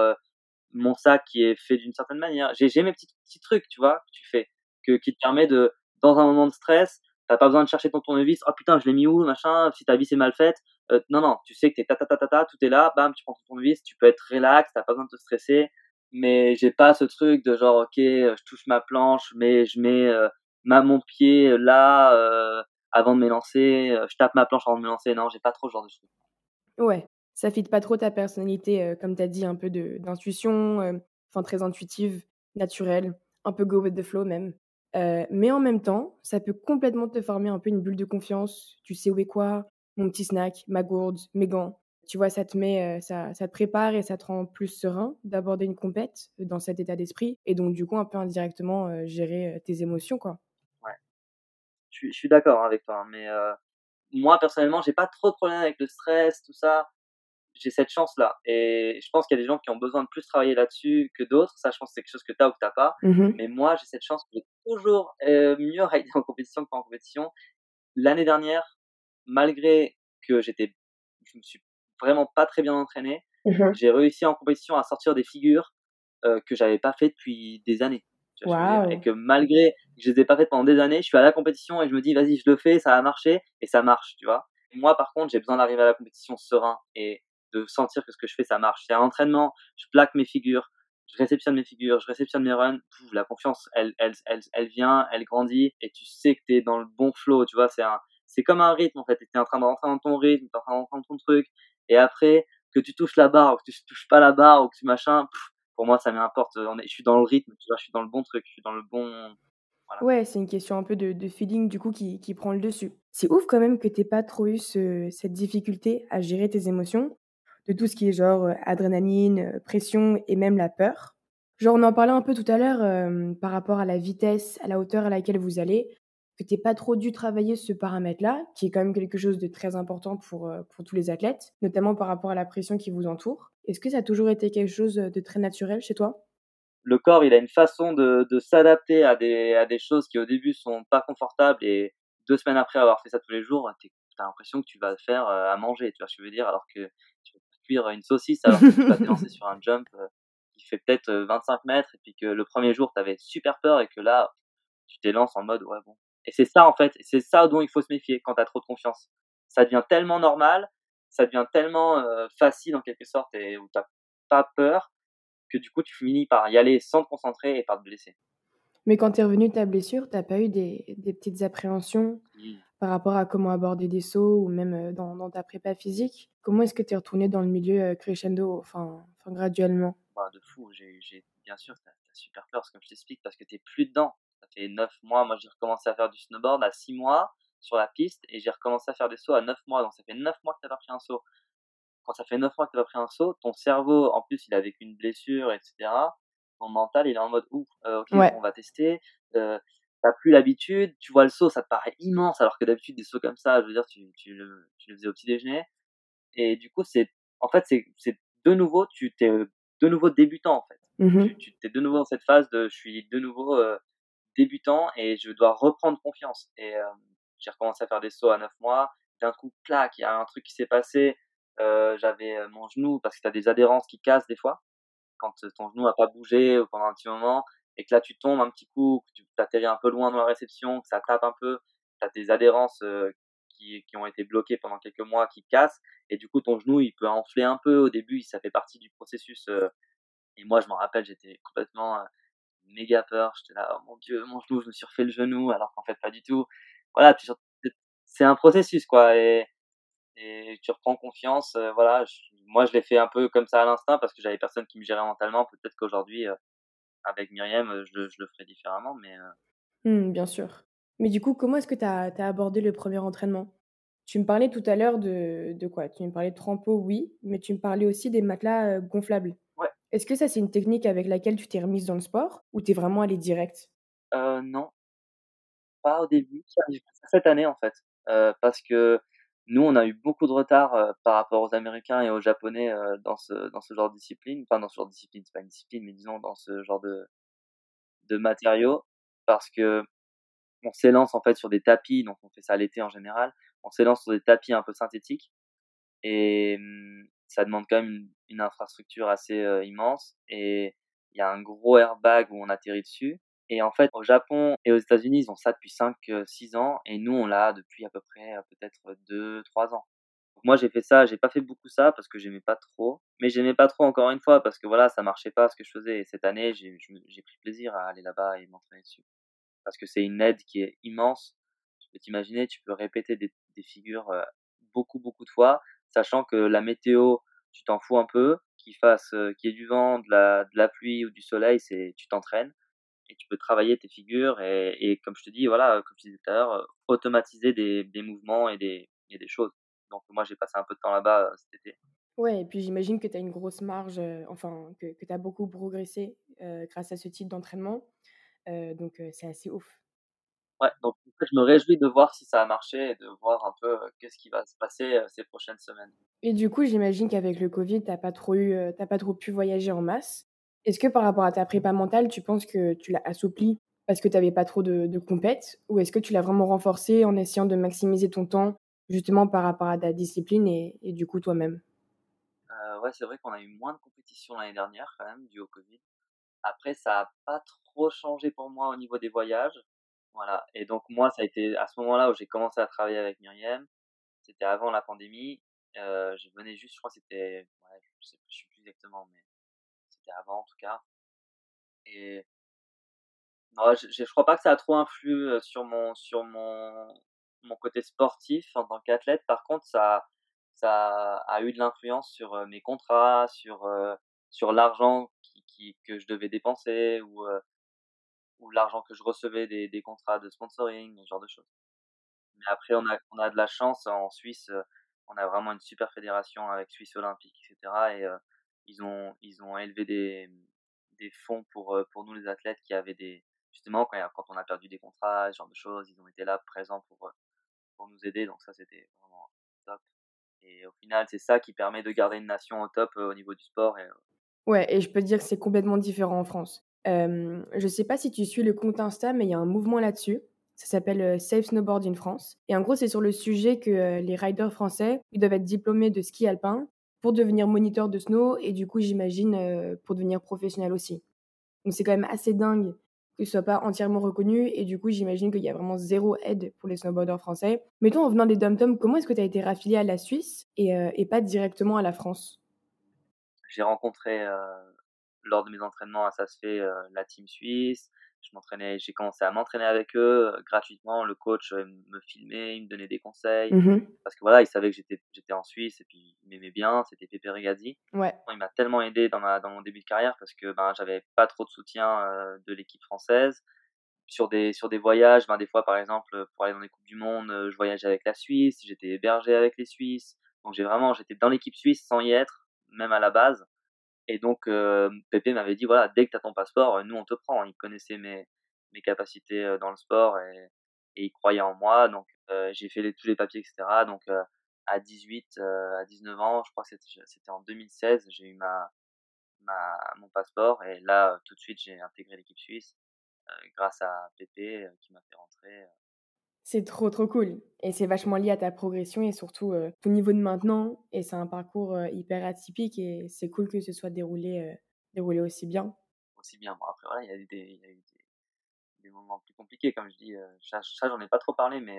mon sac qui est fait d'une certaine manière. J'ai mes petits petits trucs, tu vois, que tu fais, que qui te permet de dans un moment de stress, t'as pas besoin de chercher ton tournevis. Oh putain, je l'ai mis où, machin. Si ta vis est mal faite, euh, non non, tu sais que t'es ta ta ta ta ta, tout est là, bam, tu prends ton tournevis, tu peux être relax, t'as pas besoin de te stresser. Mais j'ai pas ce truc de genre ok, euh, je touche ma planche, mais je mets euh, ma mon pied là euh, avant de m'élancer, euh, je tape ma planche avant de me lancer. Non, j'ai pas trop ce genre de truc. Ouais, ça fit pas trop ta personnalité, comme t'as dit, un peu d'intuition, enfin très intuitive, naturelle, un peu go with the flow même. Mais en même temps, ça peut complètement te former un peu une bulle de confiance. Tu sais où est quoi, mon petit snack, ma gourde, mes gants. Tu vois, ça te met, ça, ça te prépare et ça te rend plus serein d'aborder une compète dans cet état d'esprit. Et donc, du coup, un peu indirectement, gérer tes émotions, quoi. Je suis, je suis d'accord avec toi, hein, mais moi personnellement, j'ai pas trop de problèmes avec le stress, tout ça. J'ai cette chance-là, et je pense qu'il y a des gens qui ont besoin de plus travailler là-dessus que d'autres. Ça, je pense que c'est quelque chose que t'as ou que t'as pas. Mhm. Mais moi, j'ai cette chance j'ai toujours euh, mieux rider en compétition que pas en compétition. L'année dernière, malgré que j'étais, je me suis vraiment pas très bien entraîné, Mhm. j'ai réussi en compétition à sortir des figures euh, que j'avais pas fait depuis des années. Tu vois que. Et que malgré que je les ai pas faites pendant des années, je suis à la compétition et je me dis vas-y je le fais, ça va marcher et ça marche, tu vois? Moi par contre j'ai besoin d'arriver à la compétition serein et de sentir que ce que je fais ça marche. C'est un entraînement, je plaque mes figures, je réceptionne mes figures, je réceptionne mes runs, la confiance elle, elle, elle, elle vient, elle grandit et tu sais que tu es dans le bon flow, tu vois, c'est c'est comme un rythme en fait, tu es en train de rentrer dans ton rythme, tu en train de rentrer dans ton truc et après que tu touches la barre ou que tu touches pas la barre ou que tu machin, pour moi ça m'importe, je suis dans le rythme, tu vois, je suis dans le bon truc, je suis dans le bon. Ouais, c'est une question un peu de, feeling du coup qui, qui prend le dessus. C'est ouf quand même que t'aies pas trop eu ce- cette difficulté à gérer tes émotions, de tout ce qui est genre euh, adrénaline, euh, pression et même la peur. Genre on en parlait un peu tout à l'heure euh, par rapport à la vitesse, à la hauteur à laquelle vous allez, que t'aies pas trop dû travailler ce paramètre-là, qui est quand même quelque chose de très important pour, pour tous les athlètes, notamment par rapport à la pression qui vous entoure. Est-ce que ça a toujours été quelque chose de très naturel chez toi? Le corps, il a une façon de, de s'adapter à des, à des choses qui au début sont pas confortables et deux semaines après avoir fait ça tous les jours, t'as l'impression que tu vas faire à manger, tu vois ce que je veux dire, alors que cuire une saucisse alors que tu vas te lancer sur un jump euh, qui fait peut-être euh, 25 mètres et puis que le premier jour t'avais super peur et que là tu t'élances en mode ouais bon. Et c'est ça en fait, c'est ça dont il faut se méfier quand t'as trop de confiance. Ça devient tellement normal, ça devient tellement euh, facile en quelque sorte et où t'as pas peur que du coup tu finis par y aller sans te concentrer et par te blesser. Mais quand t'es revenu de ta blessure, t'as pas eu des, des petites appréhensions par rapport à comment aborder des sauts ou même euh, dans, dans ta prépa physique Comment est-ce que t'es retourné dans le milieu euh, crescendo, enfin, enfin graduellement? Bah, de fou, j'ai, bien sûr, t'as, t'as super peur, comme je t'explique, parce que t'es plus dedans. Ça fait 9 mois, moi j'ai recommencé à faire du snowboard à 6 mois sur la piste et j'ai recommencé à faire des sauts à 9 mois, donc ça fait 9 mois que t'as pas pris un saut. Quand ça fait 9 mois que t'as pas pris un saut, ton cerveau, en plus, il a vécu une blessure, etc. Ton mental, il est en mode, ouf, euh, ok, Ouais. on va tester. Euh, t'as plus l'habitude, tu vois le saut, ça te paraît immense, alors que d'habitude, des sauts comme ça, je veux dire, tu, tu, le, tu le faisais au petit déjeuner. Et du coup, c'est, en fait, c'est, c'est de nouveau, tu t'es euh, de nouveau débutant, en fait. Mhm. Tu, tu t'es de nouveau dans cette phase de, je suis de nouveau euh, débutant et je dois reprendre confiance. Et euh, j'ai recommencé à faire des sauts à 9 mois. D'un coup, clac, il y a un truc qui s'est passé. Euh, j'avais euh, mon genou parce que tu as des adhérences qui cassent des fois quand euh, ton genou a pas bougé ou pendant un petit moment et que là tu tombes un petit coup, que tu atterris un peu loin dans la réception, que ça tape un peu, tu as des adhérences euh, qui, qui ont été bloquées pendant quelques mois qui cassent et du coup ton genou il peut enfler un peu au début, ça fait partie du processus euh, et moi je m'en rappelle, j'étais complètement euh, méga peur. J'étais là, oh mon dieu, mon genou, je me suis refait le genou, alors qu'en fait pas du tout. Voilà, c'est un processus quoi, et, et tu reprends confiance. euh, voilà, je- moi je l'ai fait un peu comme ça à l'instinct parce que j'avais personne qui me gérait mentalement. Peut-être qu'aujourd'hui, euh, avec Myriam, je, le- je le ferais différemment, mais Mmh, bien sûr. Mais du coup, comment est-ce que tu as, abordé le premier entraînement? Tu me parlais tout à l'heure de, de quoi? Tu me parlais de trampo, oui, mais tu me parlais aussi des matelas gonflables. Ouais. Est-ce que ça, c'est une technique avec laquelle tu t'es remise dans le sport ou t'es vraiment allé direct? Euh, non, pas au début. Cette année en fait, euh, parce que nous, on a eu beaucoup de retard euh, par rapport aux Américains et aux Japonais euh, dans ce dans ce genre de discipline. Enfin, dans ce genre de discipline, c'est pas une discipline, mais disons dans ce genre de de matériaux, parce que on s'élance en fait sur des tapis, donc on fait ça l'été en général. On s'élance sur des tapis un peu synthétiques et hum, ça demande quand même une, infrastructure assez euh, immense et il y a un gros airbag où on atterrit dessus. Et en fait, au Japon et aux États-Unis, ils ont ça depuis 5-6 ans et nous, on l'a depuis à peu près euh, peut-être 2-3 ans. Donc moi, j'ai fait ça, j'ai pas fait beaucoup ça parce que j'aimais pas trop, mais j'aimais pas trop encore une fois parce que voilà, ça marchait pas ce que je faisais. Et cette année, j'ai pris plaisir à aller là-bas et m'entraîner dessus parce que c'est une aide qui est immense. Tu peux t'imaginer, tu peux répéter des, figures euh, beaucoup, beaucoup de fois, sachant que la météo, tu t'en fous un peu, qu'il fasse, euh, qu'il y ait du vent, de la, de la pluie ou du soleil, c'est, tu t'entraînes tu peux travailler tes figures et, et comme je te dis, voilà, comme je disais tout à l'heure, automatiser des, des mouvements et des, et des choses. Donc moi, j'ai passé un peu de temps là-bas euh, cet été. Ouais, et puis j'imagine que tu as une grosse marge, euh, enfin, que, que tu as beaucoup progressé euh, grâce à ce type d'entraînement. Donc, c'est assez ouf. Ouais, donc en fait, je me réjouis de voir si ça a marché et de voir un peu qu'est-ce qui va se passer ces prochaines semaines. Et du coup, j'imagine qu'avec le Covid, t'as pas trop eu, pas trop pu voyager en masse. Est-ce que par rapport à ta prépa mentale, tu penses que tu l'as assoupli parce que t'avais pas trop de, de compètes, ou est-ce que tu l'as vraiment renforcé en essayant de maximiser ton temps justement par rapport à ta discipline et, et du coup toi-même? Euh, ouais, c'est vrai qu'on a eu moins de compétitions l'année dernière quand même, dû au Covid. Après, ça a pas trop changé pour moi au niveau des voyages. Voilà. Et donc moi, ça a été à ce moment-là où j'ai commencé à travailler avec Myriam. C'était avant la pandémie. Euh, je venais juste, je crois que c'était, ouais, je sais plus exactement, mais c'était avant en tout cas. Et non, je, je, crois pas que ça a trop influé euh, sur mon, sur mon, mon côté sportif en tant qu'athlète. Par contre, ça, ça a eu de l'influence sur euh, mes contrats, sur, euh, sur l'argent qui, qui, que je devais dépenser ou, ou l'argent que je recevais des, contrats de sponsoring, ce genre de choses. Mais après, on a, on a de la chance en Suisse, on a vraiment une super fédération avec Suisse Olympique, etc. Et ils, ont, ils ont élevé des, des fonds pour, euh, pour nous les athlètes qui avaient des. Justement, quand, quand on a perdu des contrats, ce genre de choses, ils ont été là présents pour, euh, pour nous aider. Donc, ça, c'était vraiment top. Et au final, c'est ça qui permet de garder une nation au top euh, au niveau du sport. Et, Ouais, et je peux te dire que c'est complètement différent en France. Euh, je sais pas si tu suis le compte Insta, mais il y a un mouvement là-dessus. Ça s'appelle Safe Snowboard in France. Et en gros, c'est sur le sujet que les riders français, ils doivent être diplômés de ski alpin pour devenir moniteur de snow et du coup, j'imagine, euh, pour devenir professionnel aussi. Donc c'est quand même assez dingue que ce soit pas entièrement reconnu et du coup, j'imagine qu'il y a vraiment zéro aide pour les snowboarders français. Mettons, en venant des dom comment est-ce que tu as été raffilié à la Suisse et, euh, et pas directement à la France? J'ai rencontré euh, lors de mes entraînements à SASFE la team suisse. Je m'entraînais, j'ai commencé à m'entraîner avec eux euh, gratuitement. Le coach euh, me filmait, il me donnait des conseils Mmh parce que voilà, il savait que j'étais j'étais en Suisse et puis il m'aimait bien. C'était Pepe Regazzi. Ouais. Il m'a tellement aidé dans ma dans mon début de carrière parce que ben j'avais pas trop de soutien euh, de l'équipe française sur des sur des voyages. Ben des fois par exemple pour aller dans les coupes du monde, euh, je voyageais avec la Suisse. J'étais hébergé avec les Suisses. Donc j'ai vraiment j'étais dans l'équipe suisse sans y être, même à la base. Et donc, euh, Pépé m'avait dit, voilà, dès que tu as ton passeport, nous, on te prend. Il connaissait mes, mes capacités euh, dans le sport et, et il croyait en moi. Donc, euh, j'ai fait les, tous les papiers, etc. Donc, euh, à 18, euh, à 19 ans, je crois que c'était en 2016, j'ai eu ma, ma, mon passeport. Et là, tout de suite, j'ai intégré l'équipe suisse euh, grâce à Pépé qui m'a fait rentrer. C'est trop trop cool et c'est vachement lié à ta progression et surtout euh, ton niveau de maintenant et c'est un parcours euh, hyper atypique et c'est cool que ce soit déroulé, euh, déroulé aussi bien. Aussi bien. Bon après voilà, il y a eu des, il y a eu des, des moments plus compliqués comme je dis. Euh, ça, ça j'en ai pas trop parlé mais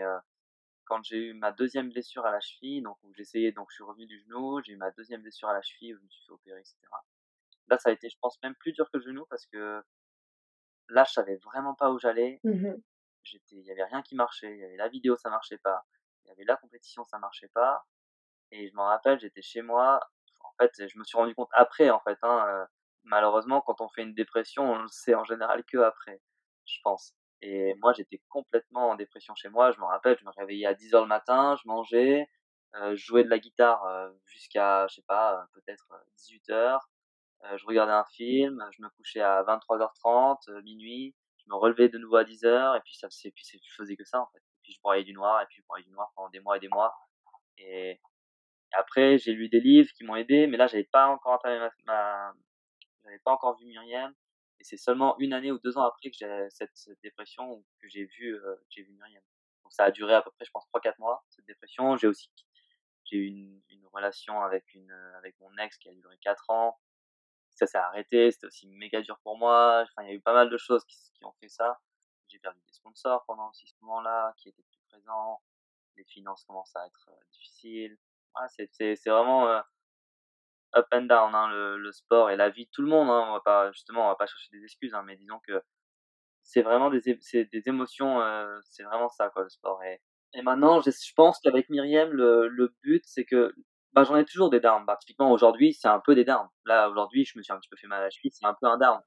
quand j'ai eu ma deuxième blessure à la cheville, donc j'essayais, donc je suis revenu du genou, j'ai eu ma deuxième blessure à la cheville où je me suis fait opérer, etc. Là ça a été je pense même plus dur que le genou parce que là, je savais vraiment pas où j'allais. Mmh J'étais, il y avait rien qui marchait. Il y avait la vidéo, ça marchait pas. Il y avait la compétition, ça marchait pas. Et je me rappelle, j'étais chez moi. En fait, je me suis rendu compte après, en fait. Hein, euh, malheureusement, quand on fait une dépression, on le sait en général que après, je pense. Et moi, j'étais complètement en dépression chez moi. Je me rappelle, je me réveillais à 10 heures le matin, je mangeais, euh, je jouais de la guitare euh, jusqu'à, je sais pas, peut-être 18 heures. je regardais un film, je me couchais à 23h30, minuit je me relevais de nouveau à 10 heures et puis ça et puis je faisais que ça en fait. Et puis je broyais du noir et puis je broyais du noir pendant des mois et des mois. Et, après j'ai lu des livres qui m'ont aidé mais là j'avais pas encore entamé ma, j'avais pas encore vu Myriam et c'est seulement une année ou deux ans après que j'ai cette, dépression que j'ai vu euh, j'ai vu Myriam donc ça a duré à peu près je pense 3 4 mois cette dépression. J'ai aussi j'ai eu une, une relation avec une avec mon ex qui a duré 4 ans ça s'est arrêté, c'était aussi méga dur pour moi. Enfin, il y a eu pas mal de choses qui, ont fait ça. J'ai perdu des sponsors pendant aussi ce moment-là, qui étaient plus présents. Les finances commencent à être euh, difficiles. Ouais, c'est, c'est, c'est vraiment euh, up and down, hein, le, le, sport et la vie de tout le monde. Hein. On va pas, justement, on va pas chercher des excuses, hein, mais disons que c'est vraiment des, c'est des émotions, euh, c'est vraiment ça, quoi, le sport. Et, et maintenant, je, je pense qu'avec Myriam, le, le but, c'est que bah, j'en ai toujours des downs. Bah, typiquement, aujourd'hui, c'est un peu des downs. Là, aujourd'hui, je me suis un petit peu fait mal à la cheville, c'est un peu un down.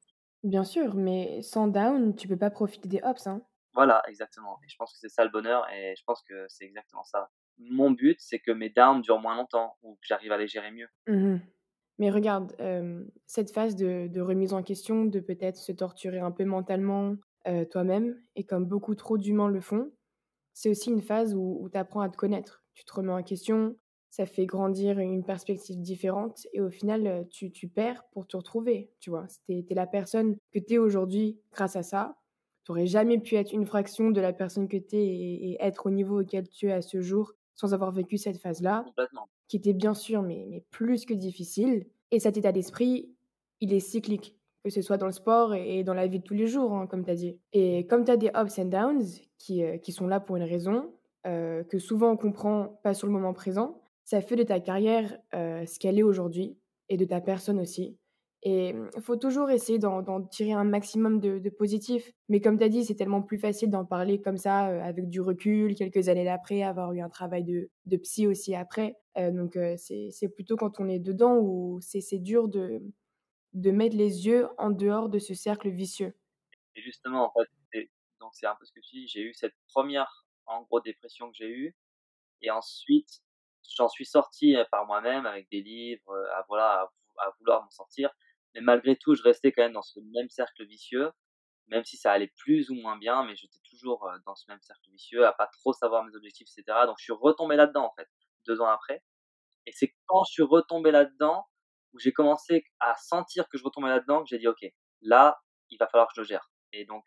Bien sûr, mais sans down, tu peux pas profiter des ups, hein. Voilà, exactement. Et je pense que c'est ça le bonheur, et je pense que c'est exactement ça. Mon but, c'est que mes downs durent moins longtemps, ou que j'arrive à les gérer mieux. Mmh mais regarde, cette phase de, de, remise en question, de peut-être se torturer un peu mentalement toi-même, et comme beaucoup trop d'humains le font, c'est aussi une phase où, où tu apprends à te connaître. Tu te remets en question, ça fait grandir une perspective différente et au final, tu, tu perds pour te retrouver, tu vois. Tu es, la personne que tu es aujourd'hui grâce à ça. Tu n'aurais jamais pu être une fraction de la personne que tu es et, être au niveau auquel tu es à ce jour sans avoir vécu cette phase-là, qui était bien sûr, mais, mais plus que difficile. Et cet état d'esprit, il est cyclique, que ce soit dans le sport et, dans la vie de tous les jours, hein, comme tu as dit. Et comme tu as des ups and downs qui, qui sont là pour une raison, que souvent on comprend pas sur le moment présent, ça fait de ta carrière ce qu'elle est aujourd'hui et de ta personne aussi. Et il mmh, faut toujours essayer d'en tirer un maximum de, positif. Mais comme tu as dit, c'est tellement plus facile d'en parler comme ça, avec du recul, quelques années d'après, avoir eu un travail de, de psy aussi après. donc c'est plutôt quand on est dedans où c'est dur de, de mettre les yeux en dehors de ce cercle vicieux. Et justement, en fait, donc c'est un peu ce que tu dis, j'ai eu cette première, en gros, dépression que j'ai eue. Et ensuite, j'en suis sorti par moi-même avec des livres, à voilà, à, vouloir m'en sortir. Mais malgré tout, je restais quand même dans ce même cercle vicieux, même si ça allait plus ou moins bien, mais j'étais toujours dans ce même cercle vicieux, à pas trop savoir mes objectifs, etc. Donc je suis retombé là-dedans en fait, deux ans après. Et c'est quand je suis retombé là-dedans où j'ai commencé à sentir que je retombais là-dedans que j'ai dit ok, là, il va falloir que je le gère. Et donc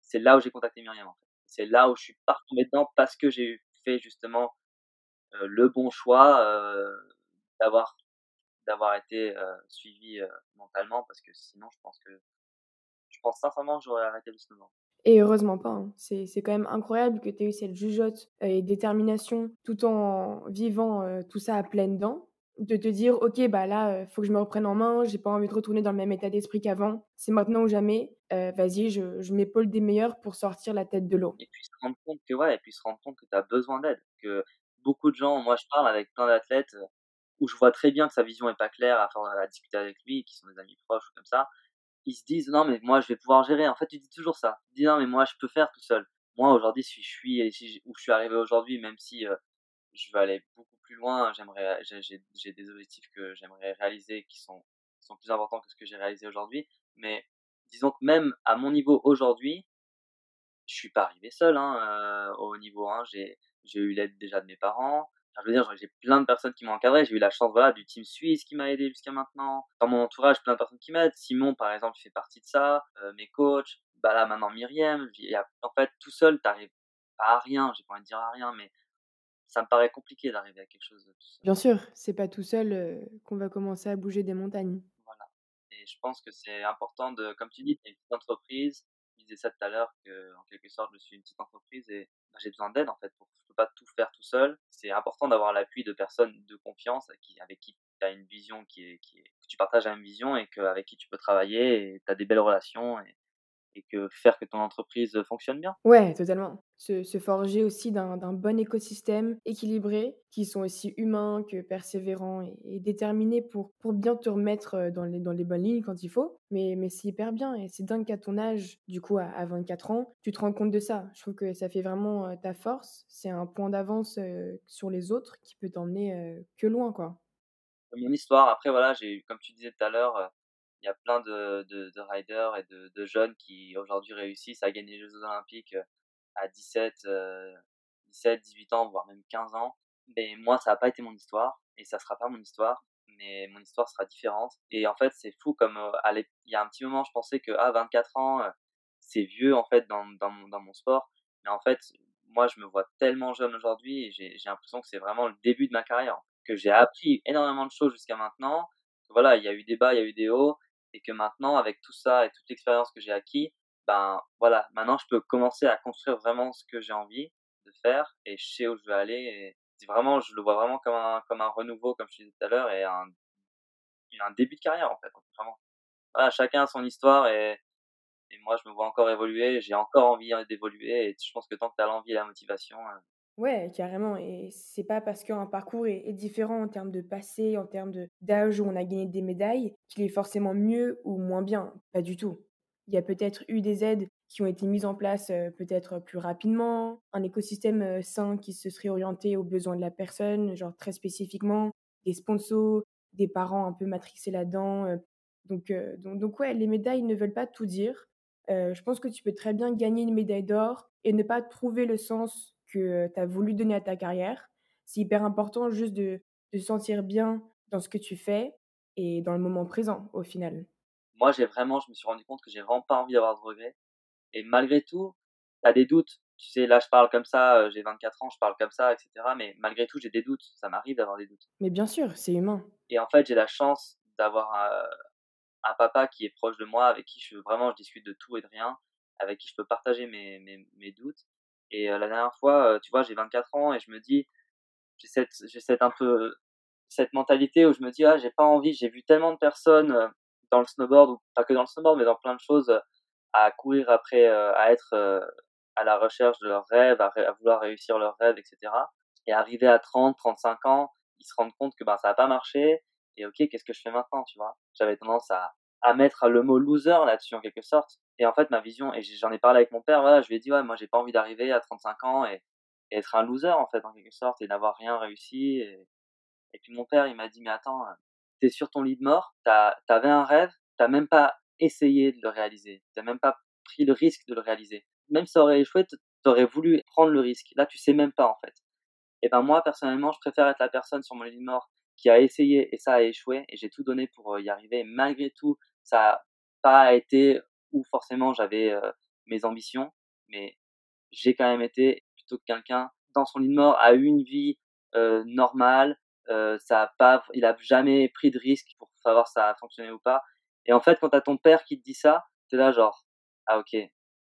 c'est là où j'ai contacté Myriam en fait. C'est là où je suis pas retombé dedans parce que j'ai fait justement euh, le bon choix euh, d'avoir d'avoir été euh, suivi mentalement parce que sinon je pense que je pense sincèrement que j'aurais arrêté le snowboard. Et heureusement pas. Hein. C'est, c'est quand même incroyable que tu aies eu cette jugeote et détermination tout en vivant tout ça à pleines dents. De te dire, ok, bah là, faut que je me reprenne en main, j'ai pas envie de retourner dans le même état d'esprit qu'avant, c'est maintenant ou jamais, vas-y, je, je m'épaule des meilleurs pour sortir la tête de l'eau. Et puis se rendre compte que, ouais, et puis se rendre compte que tu as besoin d'aide, que beaucoup de gens, moi je parle avec plein d'athlètes euh, où je vois très bien que sa vision est pas claire à, à discuter avec lui, qui sont des amis proches ou comme ça, ils se disent non mais moi je vais pouvoir gérer. En fait tu dis toujours ça. Dis non mais moi je peux faire tout seul. Moi aujourd'hui si je suis où je suis arrivé aujourd'hui, même si euh, je veux aller beaucoup plus loin, j'aimerais j'ai des objectifs que j'aimerais réaliser qui sont sont plus importants que ce que j'ai réalisé aujourd'hui. Mais disons que même à mon niveau aujourd'hui, je suis pas arrivé seul hein, euh, au niveau 1. J'ai j'ai eu l'aide déjà de mes parents. je veux dire, j'ai plein de personnes qui m'ont encadré. J'ai eu la chance voilà, du team suisse qui m'a aidé jusqu'à maintenant. Dans mon entourage, plein de personnes qui m'aident. Simon, par exemple, fait partie de ça. Euh, mes coachs. Bah là, maintenant, Myriam. en fait, tout seul, t'arrives pas à rien. J'ai pas envie de dire à rien, mais ça me paraît compliqué d'arriver à quelque chose de tout seul. Bien sûr, c'est pas tout seul euh, qu'on va commencer à bouger des montagnes. Voilà. Et je pense que c'est important de, comme tu dis, tu une petite entreprise. Je disais ça tout à l'heure, que en quelque sorte, je suis une petite entreprise et bah, j'ai besoin d'aide en fait pour pas tout faire tout seul. C'est important d'avoir l'appui de personnes de confiance avec qui, avec qui tu as une vision qui est, qui est, que tu partages la même vision et que, avec qui tu peux travailler et tu as des belles relations. Et, et que faire que ton entreprise fonctionne bien. Ouais, totalement. Se, forger aussi d'un bon écosystème équilibré, qui sont aussi humains que persévérants et, déterminés pour, pour bien te remettre euh, dans les, dans les bonnes lignes quand il faut. Mais, mais c'est hyper bien et c'est dingue qu'à ton âge, du coup à, à 24 ans, tu te rends compte de ça. Je trouve que ça fait vraiment euh, ta force. C'est un point d'avance euh, sur les autres qui peut t'emmener que loin, quoi. Mon histoire, après, voilà, j'ai comme tu disais tout à l'heure, il y a plein de, de, de riders et de, jeunes qui aujourd'hui réussissent à gagner les Jeux Olympiques à 17, euh, 17, 18 ans, voire même 15 ans. Mais moi, ça n'a pas été mon histoire et ça sera pas mon histoire. Mais mon histoire sera différente. Et en fait, c'est fou comme euh, il y a un petit moment, je pensais que à 24 ans, euh, c'est vieux en fait dans, dans, mon, dans mon sport. Mais en fait, moi, je me vois tellement jeune aujourd'hui et j'ai l'impression que c'est vraiment le début de ma carrière. Que j'ai appris énormément de choses jusqu'à maintenant. Voilà, il y a eu des bas, il y a eu des hauts. Et que maintenant, avec tout ça et toute l'expérience que j'ai acquis, ben voilà, maintenant je peux commencer à construire vraiment ce que j'ai envie de faire et je sais où je veux aller. Et vraiment, je le vois vraiment comme un, comme un renouveau, comme je disais tout à l'heure, et un, un début de carrière en fait. Vraiment. Voilà, chacun a son histoire et, et moi je me vois encore évoluer, j'ai encore envie d'évoluer et je pense que tant que tu as l'envie et la motivation, euh, Ouais, carrément. Et c'est pas parce qu'un parcours est, est différent en termes de passé, en termes d'âge où on a gagné des médailles, qu'il est forcément mieux ou moins bien. Pas du tout. Il y a peut-être eu des aides qui ont été mises en place peut-être plus rapidement, un écosystème sain qui se serait orienté aux besoins de la personne, genre très spécifiquement, des sponsors, des parents un peu matrixés là-dedans. Donc, donc, donc ouais, les médailles ne veulent pas tout dire. Je pense que tu peux très bien gagner une médaille d'or et ne pas trouver le sens que tu as voulu donner à ta carrière. C'est hyper important juste de, de se sentir bien dans ce que tu fais et dans le moment présent au final. Moi j'ai vraiment, je me suis rendu compte que j'ai vraiment pas envie d'avoir de regrets. Et malgré tout, tu as des doutes. Tu sais, là je parle comme ça, euh, j'ai 24 ans, je parle comme ça, etc. Mais malgré tout, j'ai des doutes. Ça m'arrive d'avoir des doutes. Mais bien sûr, c'est humain. Et en fait, j'ai la chance d'avoir un, un papa qui est proche de moi, avec qui je vraiment je discute de tout et de rien, avec qui je peux partager mes, mes, mes doutes. Et euh, la dernière fois, euh, tu vois, j'ai 24 ans et je me dis, j'ai cette, j'ai cette un peu cette mentalité où je me dis ah j'ai pas envie, j'ai vu tellement de personnes dans le snowboard ou pas que dans le snowboard mais dans plein de choses euh, à courir après, euh, à être euh, à la recherche de leurs rêves, à, vouloir réussir leurs rêves, etc. Et arriver à 30, 35 ans, ils se rendent compte que ben ça a pas marché et ok qu'est-ce que je fais maintenant, tu vois? J'avais tendance à à mettre le mot loser là-dessus en quelque sorte. Et en fait ma vision et j'en ai parlé avec mon père, voilà, je lui ai dit ouais moi j'ai pas envie d'arriver à 35 ans et, être un loser en fait en quelque sorte et n'avoir rien réussi et puis mon père, il m'a dit, mais attends, sur ton lit de mort, t'as, t'avais un rêve, t'as même pas essayé de le réaliser, t'as même pas pris le risque de le réaliser. Même si ça aurait échoué, t- t'aurais voulu prendre le risque. Là, tu sais même pas en fait. Et ben moi, personnellement, je préfère être la personne sur mon lit de mort qui a essayé et ça a échoué et j'ai tout donné pour euh, y arriver. Malgré tout, ça a pas été où forcément j'avais euh, mes ambitions, mais j'ai quand même été plutôt que quelqu'un dans son lit de mort a eu une vie euh, normale, euh, ça a pas, il a jamais pris de risque pour savoir si ça a fonctionné ou pas. Et en fait, quand t'as ton père qui te dit ça, t'es là genre ah ok,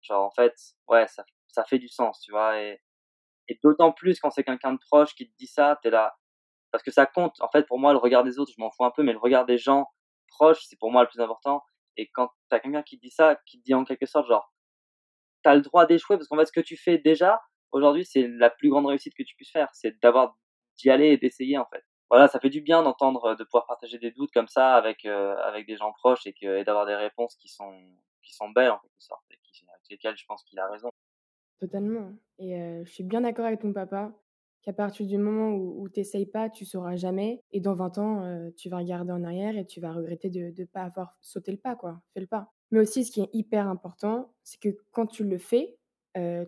genre en fait ouais ça ça fait du sens, tu vois. Et, et d'autant plus quand c'est quelqu'un de proche qui te dit ça, t'es là parce que ça compte. En fait, pour moi, le regard des autres, je m'en fous un peu, mais le regard des gens proches, c'est pour moi le plus important. Et quand t'as quelqu'un qui te dit ça, qui te dit en quelque sorte genre t'as le droit d'échouer parce qu'en fait ce que tu fais déjà aujourd'hui c'est la plus grande réussite que tu puisses faire c'est d'avoir d'y aller et d'essayer en fait voilà ça fait du bien d'entendre euh, de pouvoir partager des doutes comme ça avec euh, avec des gens proches et d'avoir des réponses qui sont qui sont belles en quelque sorte et qui, avec lesquelles je pense qu'il a raison Totalement. Et euh, je suis bien d'accord avec ton papa qu'à partir du moment où, où tu pas, tu sauras jamais. Et dans 20 ans, tu vas regarder en arrière et tu vas regretter de ne pas avoir sauté le pas, quoi. Fais le pas. Mais aussi, ce qui est hyper important, c'est que quand tu le fais,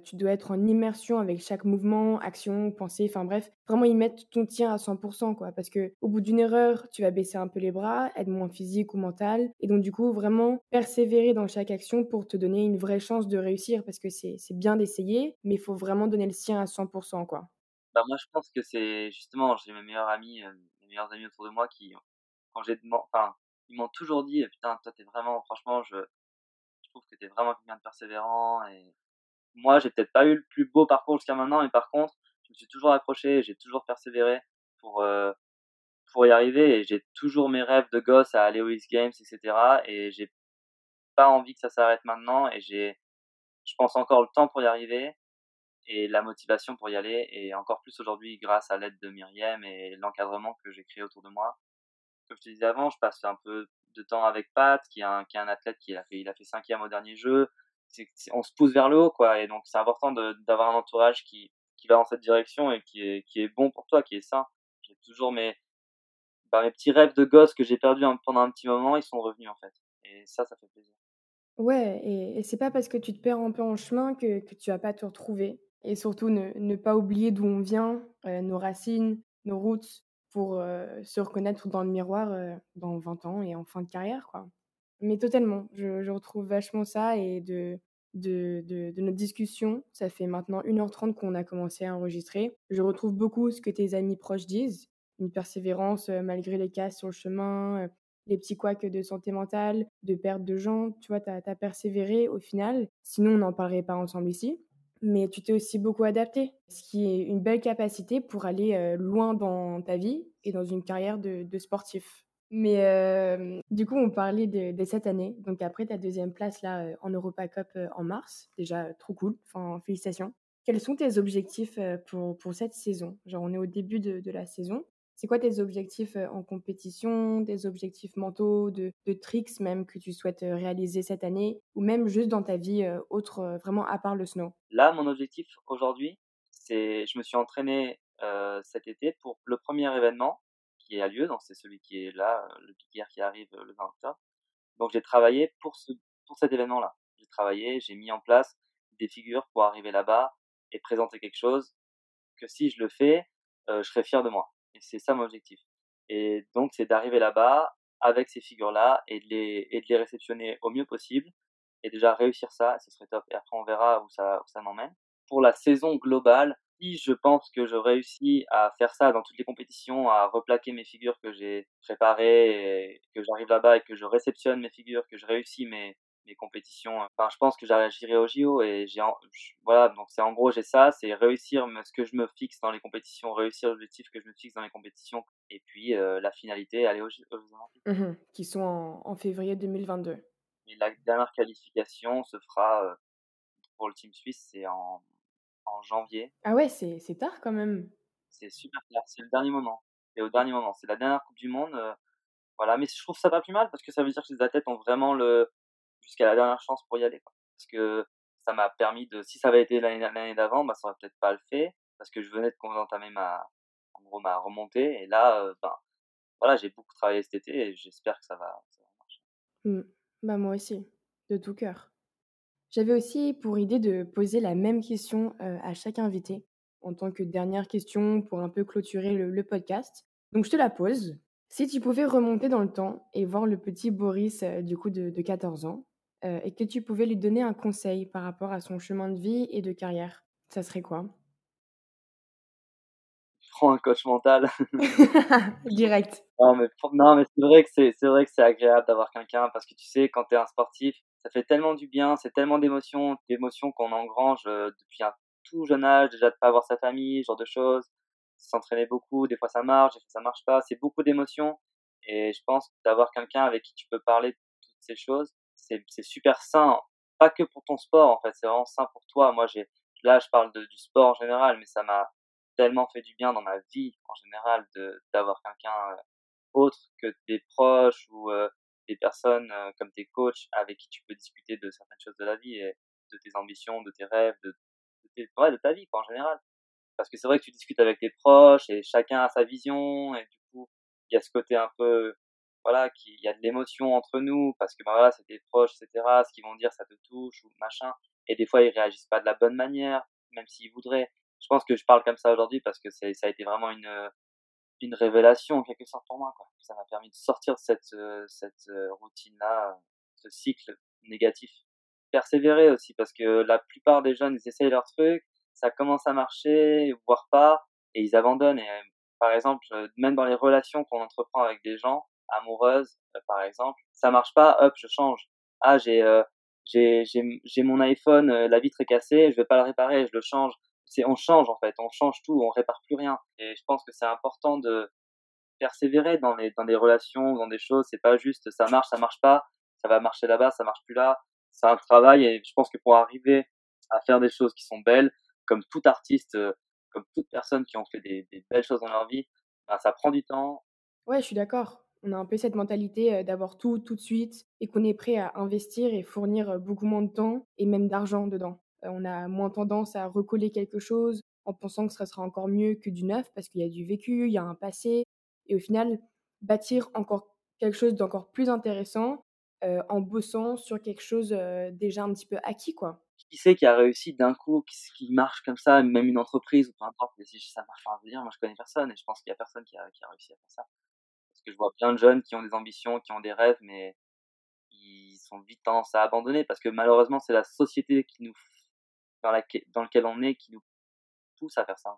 tu dois être en immersion avec chaque mouvement, action, pensée, enfin bref, vraiment y mettre ton tien à 100%, quoi. Parce que au bout d'une erreur, tu vas baisser un peu les bras, être moins physique ou mental. Et donc, du coup, vraiment persévérer dans chaque action pour te donner une vraie chance de réussir. Parce que c'est bien d'essayer, mais il faut vraiment donner le sien à 100%, quoi. bah moi je pense que c'est justement j'ai mes meilleurs amis meilleurs amis autour de moi qui quand j'ai enfin ils m'ont toujours dit putain toi t'es vraiment franchement je je trouve que t'es vraiment quelqu'un de persévérant et moi j'ai peut-être pas eu le plus beau parcours jusqu'à maintenant mais par contre je me suis toujours accroché j'ai toujours persévéré pour euh, pour y arriver et j'ai toujours mes rêves de gosse à aller aux X Games etc et j'ai pas envie que ça s'arrête maintenant et j'ai, je pense encore le temps pour y arriver et la motivation pour y aller et encore plus aujourd'hui grâce à l'aide de Myriam et l'encadrement que j'ai créé autour de moi. Comme je te disais avant, je passe un peu de temps avec Pat, qui est un, qui est un athlète qui a fait, il a fait cinquième au dernier jeu. On se pousse vers le haut, quoi. Et donc, c'est important d'avoir un entourage qui, qui va dans cette direction et qui est, qui est bon pour toi, qui est sain. J'ai toujours mes, bah, mes petits rêves de gosse que j'ai perdus pendant un petit moment, ils sont revenus, en fait. Et ça, ça fait plaisir. Ouais, et, et c'est pas parce que tu te perds un peu en chemin que, que tu vas pas te retrouver. Et surtout, ne, ne pas oublier d'où on vient, euh, nos racines, nos routes, pour euh, se reconnaître dans le miroir euh, dans 20 ans et en fin de carrière, quoi. Mais totalement, je, retrouve vachement ça et de, de, de, notre discussion, ça fait maintenant 1h30 qu'on a commencé à enregistrer. Je retrouve beaucoup ce que tes amis proches disent, une persévérance malgré les casses sur le chemin, les petits couacs de santé mentale, de perte de gens, tu vois, tu as, persévéré au final. Sinon, on n'en parlerait pas ensemble ici mais tu t'es aussi beaucoup adapté, ce qui est une belle capacité pour aller loin dans ta vie et dans une carrière de sportif. Mais euh, du coup, on parlait de, cette année. Donc après ta deuxième place là en Europa Cup en mars, déjà trop cool. Enfin, félicitations. Quels sont tes objectifs pour, pour cette saison? Genre, on est au début de, de la saison. C'est quoi tes objectifs en compétition, des objectifs mentaux, de, de, tricks même que tu souhaites réaliser cette année, ou même juste dans ta vie autre, vraiment à part le snow? Là, mon objectif aujourd'hui, c'est, je me suis entraîné euh, cet été pour le premier événement qui a lieu, donc c'est celui qui est là, le Big qui arrive le 20 octobre. Donc j'ai travaillé pour ce, pour cet événement-là. J'ai travaillé, j'ai mis en place des figures pour arriver là-bas et présenter quelque chose que si je le fais, euh, je serai fier de moi. Et c'est ça mon objectif. Et donc, c'est d'arriver là-bas avec ces figures-là et, de les, et de les réceptionner au mieux possible. Et déjà réussir ça, ce serait top. Et après, on verra où ça, où ça m'emmène. Pour la saison globale, si je pense que je réussis à faire ça dans toutes les compétitions, à replaquer mes figures que j'ai préparées, et que j'arrive là-bas et que je réceptionne mes figures, que je réussis mes, mes compétitions. Enfin, je pense que j'irai au JO et j'ai, voilà, donc c'est en gros, j'ai ça, c'est réussir ce que je me fixe dans les compétitions, réussir l'objectif que je me fixe dans les compétitions, et puis euh, la finalité, aller aux, Jeux Olympiques. Mmh qui sont en, en, février 2022. Et la dernière qualification se fera euh, pour le team suisse, c'est en, en janvier. Ah ouais, c'est tard quand même. C'est super tard, c'est le dernier moment. C'est au dernier moment, c'est la dernière Coupe du Monde. Euh, voilà, mais je trouve ça pas plus mal parce que ça veut dire que les athlètes ont vraiment le, jusqu'à la dernière chance pour y aller. Quoi. Parce que ça m'a permis de, si ça avait été l'année d'avant, bah, ça aurait peut-être pas le fait, parce que je venais de entamer ma, en gros, ma remontée, et là, euh, ben, voilà, j'ai beaucoup travaillé cet été, et j'espère que ça va, ça va marcher. Mmh. Bah, moi aussi, de tout cœur. J'avais aussi pour idée de poser la même question euh, à chaque invité, en tant que dernière question pour un peu clôturer le, le podcast. Donc je te la pose. Si tu pouvais remonter dans le temps et voir le petit Boris euh, du coup de, de 14 ans, euh, et que tu pouvais lui donner un conseil par rapport à son chemin de vie et de carrière, ça serait quoi? Prends un coach mental. Direct. Non mais, non, mais c'est vrai que c'est, c'est vrai que c'est agréable d'avoir quelqu'un parce que tu sais, quand tu es un sportif, ça fait tellement du bien, c'est tellement d'émotions, d'émotions qu'on engrange euh, depuis un tout jeune âge, déjà de pas avoir sa famille, ce genre de choses, s'entraîner beaucoup, des fois ça marche, des fois ça marche pas, c'est beaucoup d'émotions et je pense d'avoir quelqu'un avec qui tu peux parler de toutes ces choses, c'est super sain, pas que pour ton sport en fait, c'est vraiment sain pour toi. Moi, j'ai là, je parle de, du sport en général, mais ça m'a tellement fait du bien dans ma vie en général d'avoir quelqu'un euh, autre que des proches ou euh, des personnes comme tes coachs avec qui tu peux discuter de certaines choses de la vie et de tes ambitions, de tes rêves, de, de, tes, ouais, de ta vie quoi, en général. Parce que c'est vrai que tu discutes avec tes proches et chacun a sa vision et du coup il y a ce côté un peu voilà, qu'il y a de l'émotion entre nous, parce que bah, voilà, c'est tes proches, etc. Ce qu'ils vont dire, ça te touche ou machin. Et des fois, ils réagissent pas de la bonne manière, même s'ils voudraient. Je pense que je parle comme ça aujourd'hui parce que ça a été vraiment une, une révélation en quelque sorte pour moi. Quoi. Ça m'a permis de sortir de cette, cette routine-là, ce cycle négatif. Persévérer aussi parce que la plupart des jeunes, ils essayent leur truc, ça commence à marcher, voire pas, et ils abandonnent. Et par exemple, même dans les relations qu'on entreprend avec des gens, amoureuse, euh, par exemple, ça marche pas, hop, je change. Ah, j'ai euh, j'ai mon iPhone, euh, la vitre est cassée, je vais pas le réparer, je le change. On change en fait, on change tout, on répare plus rien. Et je pense que c'est important de persévérer dans les dans des relations, dans des choses. C'est pas juste ça marche, ça marche pas. ça va marcher là-bas, ça marche plus là. C'est un travail et je pense que pour arriver à faire des choses qui sont belles, comme tout artiste, euh, comme toute personne qui ont fait des, belles choses dans leur vie, ben, ça prend du temps. Ouais, je suis d'accord. On a un peu cette mentalité euh, d'avoir tout tout de suite et qu'on est prêt à investir et fournir euh, beaucoup moins de temps et même d'argent dedans. On a moins tendance à recoller quelque chose en pensant que ce sera encore mieux que du neuf parce qu'il y a du vécu, il y a un passé et au final bâtir encore quelque chose d'encore plus intéressant en bossant sur quelque chose déjà un petit peu acquis quoi qui sait qui a réussi d'un coup, qui, marche comme ça, même une entreprise ou peu importe, mais si ça marche, enfin, dire, moi je connais personne et je pense qu'il y a personne qui a, qui a réussi à faire ça. Parce que je vois plein de jeunes qui ont des ambitions, qui ont des rêves, mais ils sont vite tendance à abandonner parce que malheureusement c'est la société qui nous, dans, laquelle, dans lequel on est qui nous pousse à faire ça.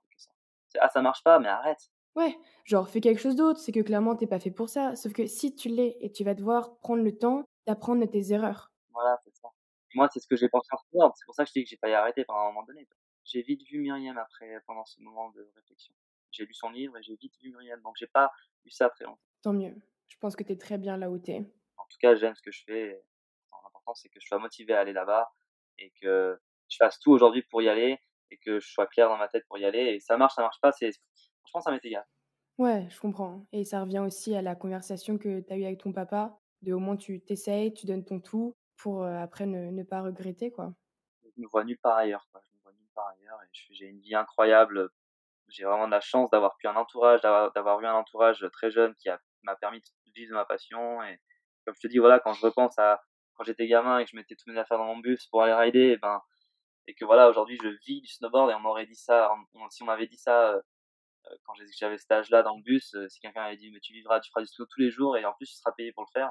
Ah ça marche pas, mais arrête. Ouais, genre fais quelque chose d'autre, c'est que clairement t'es pas fait pour ça. Sauf que si tu l'es et tu vas devoir prendre le temps d'apprendre de tes erreurs. Voilà, c'est ça. Moi, c'est ce que j'ai pensé en ce moment. C'est pour ça que je dis que j'ai pas y arrêter pendant un moment donné. J'ai vite vu Myriam après, pendant ce moment de réflexion. J'ai lu son livre et j'ai vite vu Myriam. Donc, j'ai pas vu ça longtemps. Tant mieux. Je pense que tu es très bien là où tu es. En tout cas, j'aime ce que je fais. L'important, c'est que je sois motivé à aller là-bas et que je fasse tout aujourd'hui pour y aller et que je sois clair dans ma tête pour y aller. Et ça marche, ça marche pas, c'est franchement, ça m'est égal. Ouais, je comprends. Et ça revient aussi à la conversation que tu as eue avec ton papa, de au moins tu t'essayes, tu donnes ton tout pour après ne, pas regretter, quoi. Je me vois nulle part ailleurs, quoi. Je me vois nulle part ailleurs et j'ai une vie incroyable. J'ai vraiment de la chance d'avoir pu un entourage, d'avoir eu un entourage très jeune qui m'a permis de vivre ma passion. Et comme je te dis, voilà, quand je repense à quand j'étais gamin et que je mettais toutes mes affaires dans mon bus pour aller rider, et ben, et que voilà, aujourd'hui je vis du snowboard et on m'aurait dit ça, si on m'avait dit ça quand j'avais cet âge-là dans le bus, si quelqu'un avait dit mais tu vivras, tu feras du snow tous les jours et en plus tu seras payé pour le faire,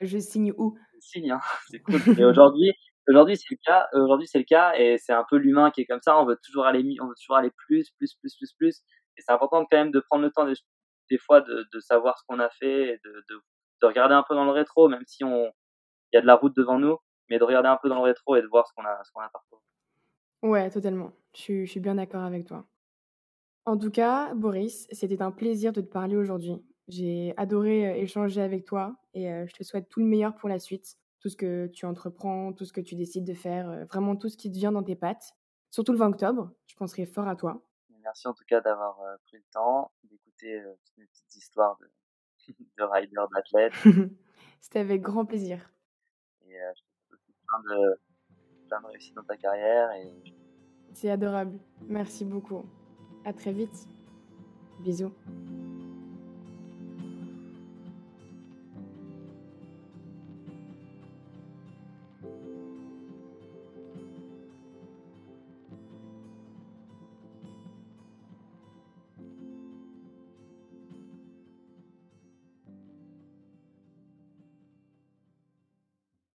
je signe où? Je signe, hein, c'est cool. et aujourd'hui, aujourd'hui c'est le cas. Aujourd'hui c'est le cas et c'est un peu l'humain qui est comme ça. On veut toujours aller, on veut toujours aller plus, plus, plus, plus, plus. Et c'est important quand même de prendre le temps des, fois de, de, savoir ce qu'on a fait, et de, de, de, regarder un peu dans le rétro, même si on, il y a de la route devant nous, mais de regarder un peu dans le rétro et de voir ce qu'on a, ce qu'on a parcouru. Ouais, totalement. Je suis, je suis bien d'accord avec toi. En tout cas, Boris, c'était un plaisir de te parler aujourd'hui. J'ai adoré échanger avec toi et je te souhaite tout le meilleur pour la suite. Tout ce que tu entreprends, tout ce que tu décides de faire, vraiment tout ce qui te vient dans tes pattes. Surtout le 20 octobre, je penserai fort à toi. Merci en tout cas d'avoir pris le temps d'écouter toutes mes petites histoires de, de rider, d'athlète. C'était avec grand plaisir. Et je te souhaite plein de, plein de réussite dans ta carrière. Et... C'est adorable. Merci beaucoup. À très vite. Bisous.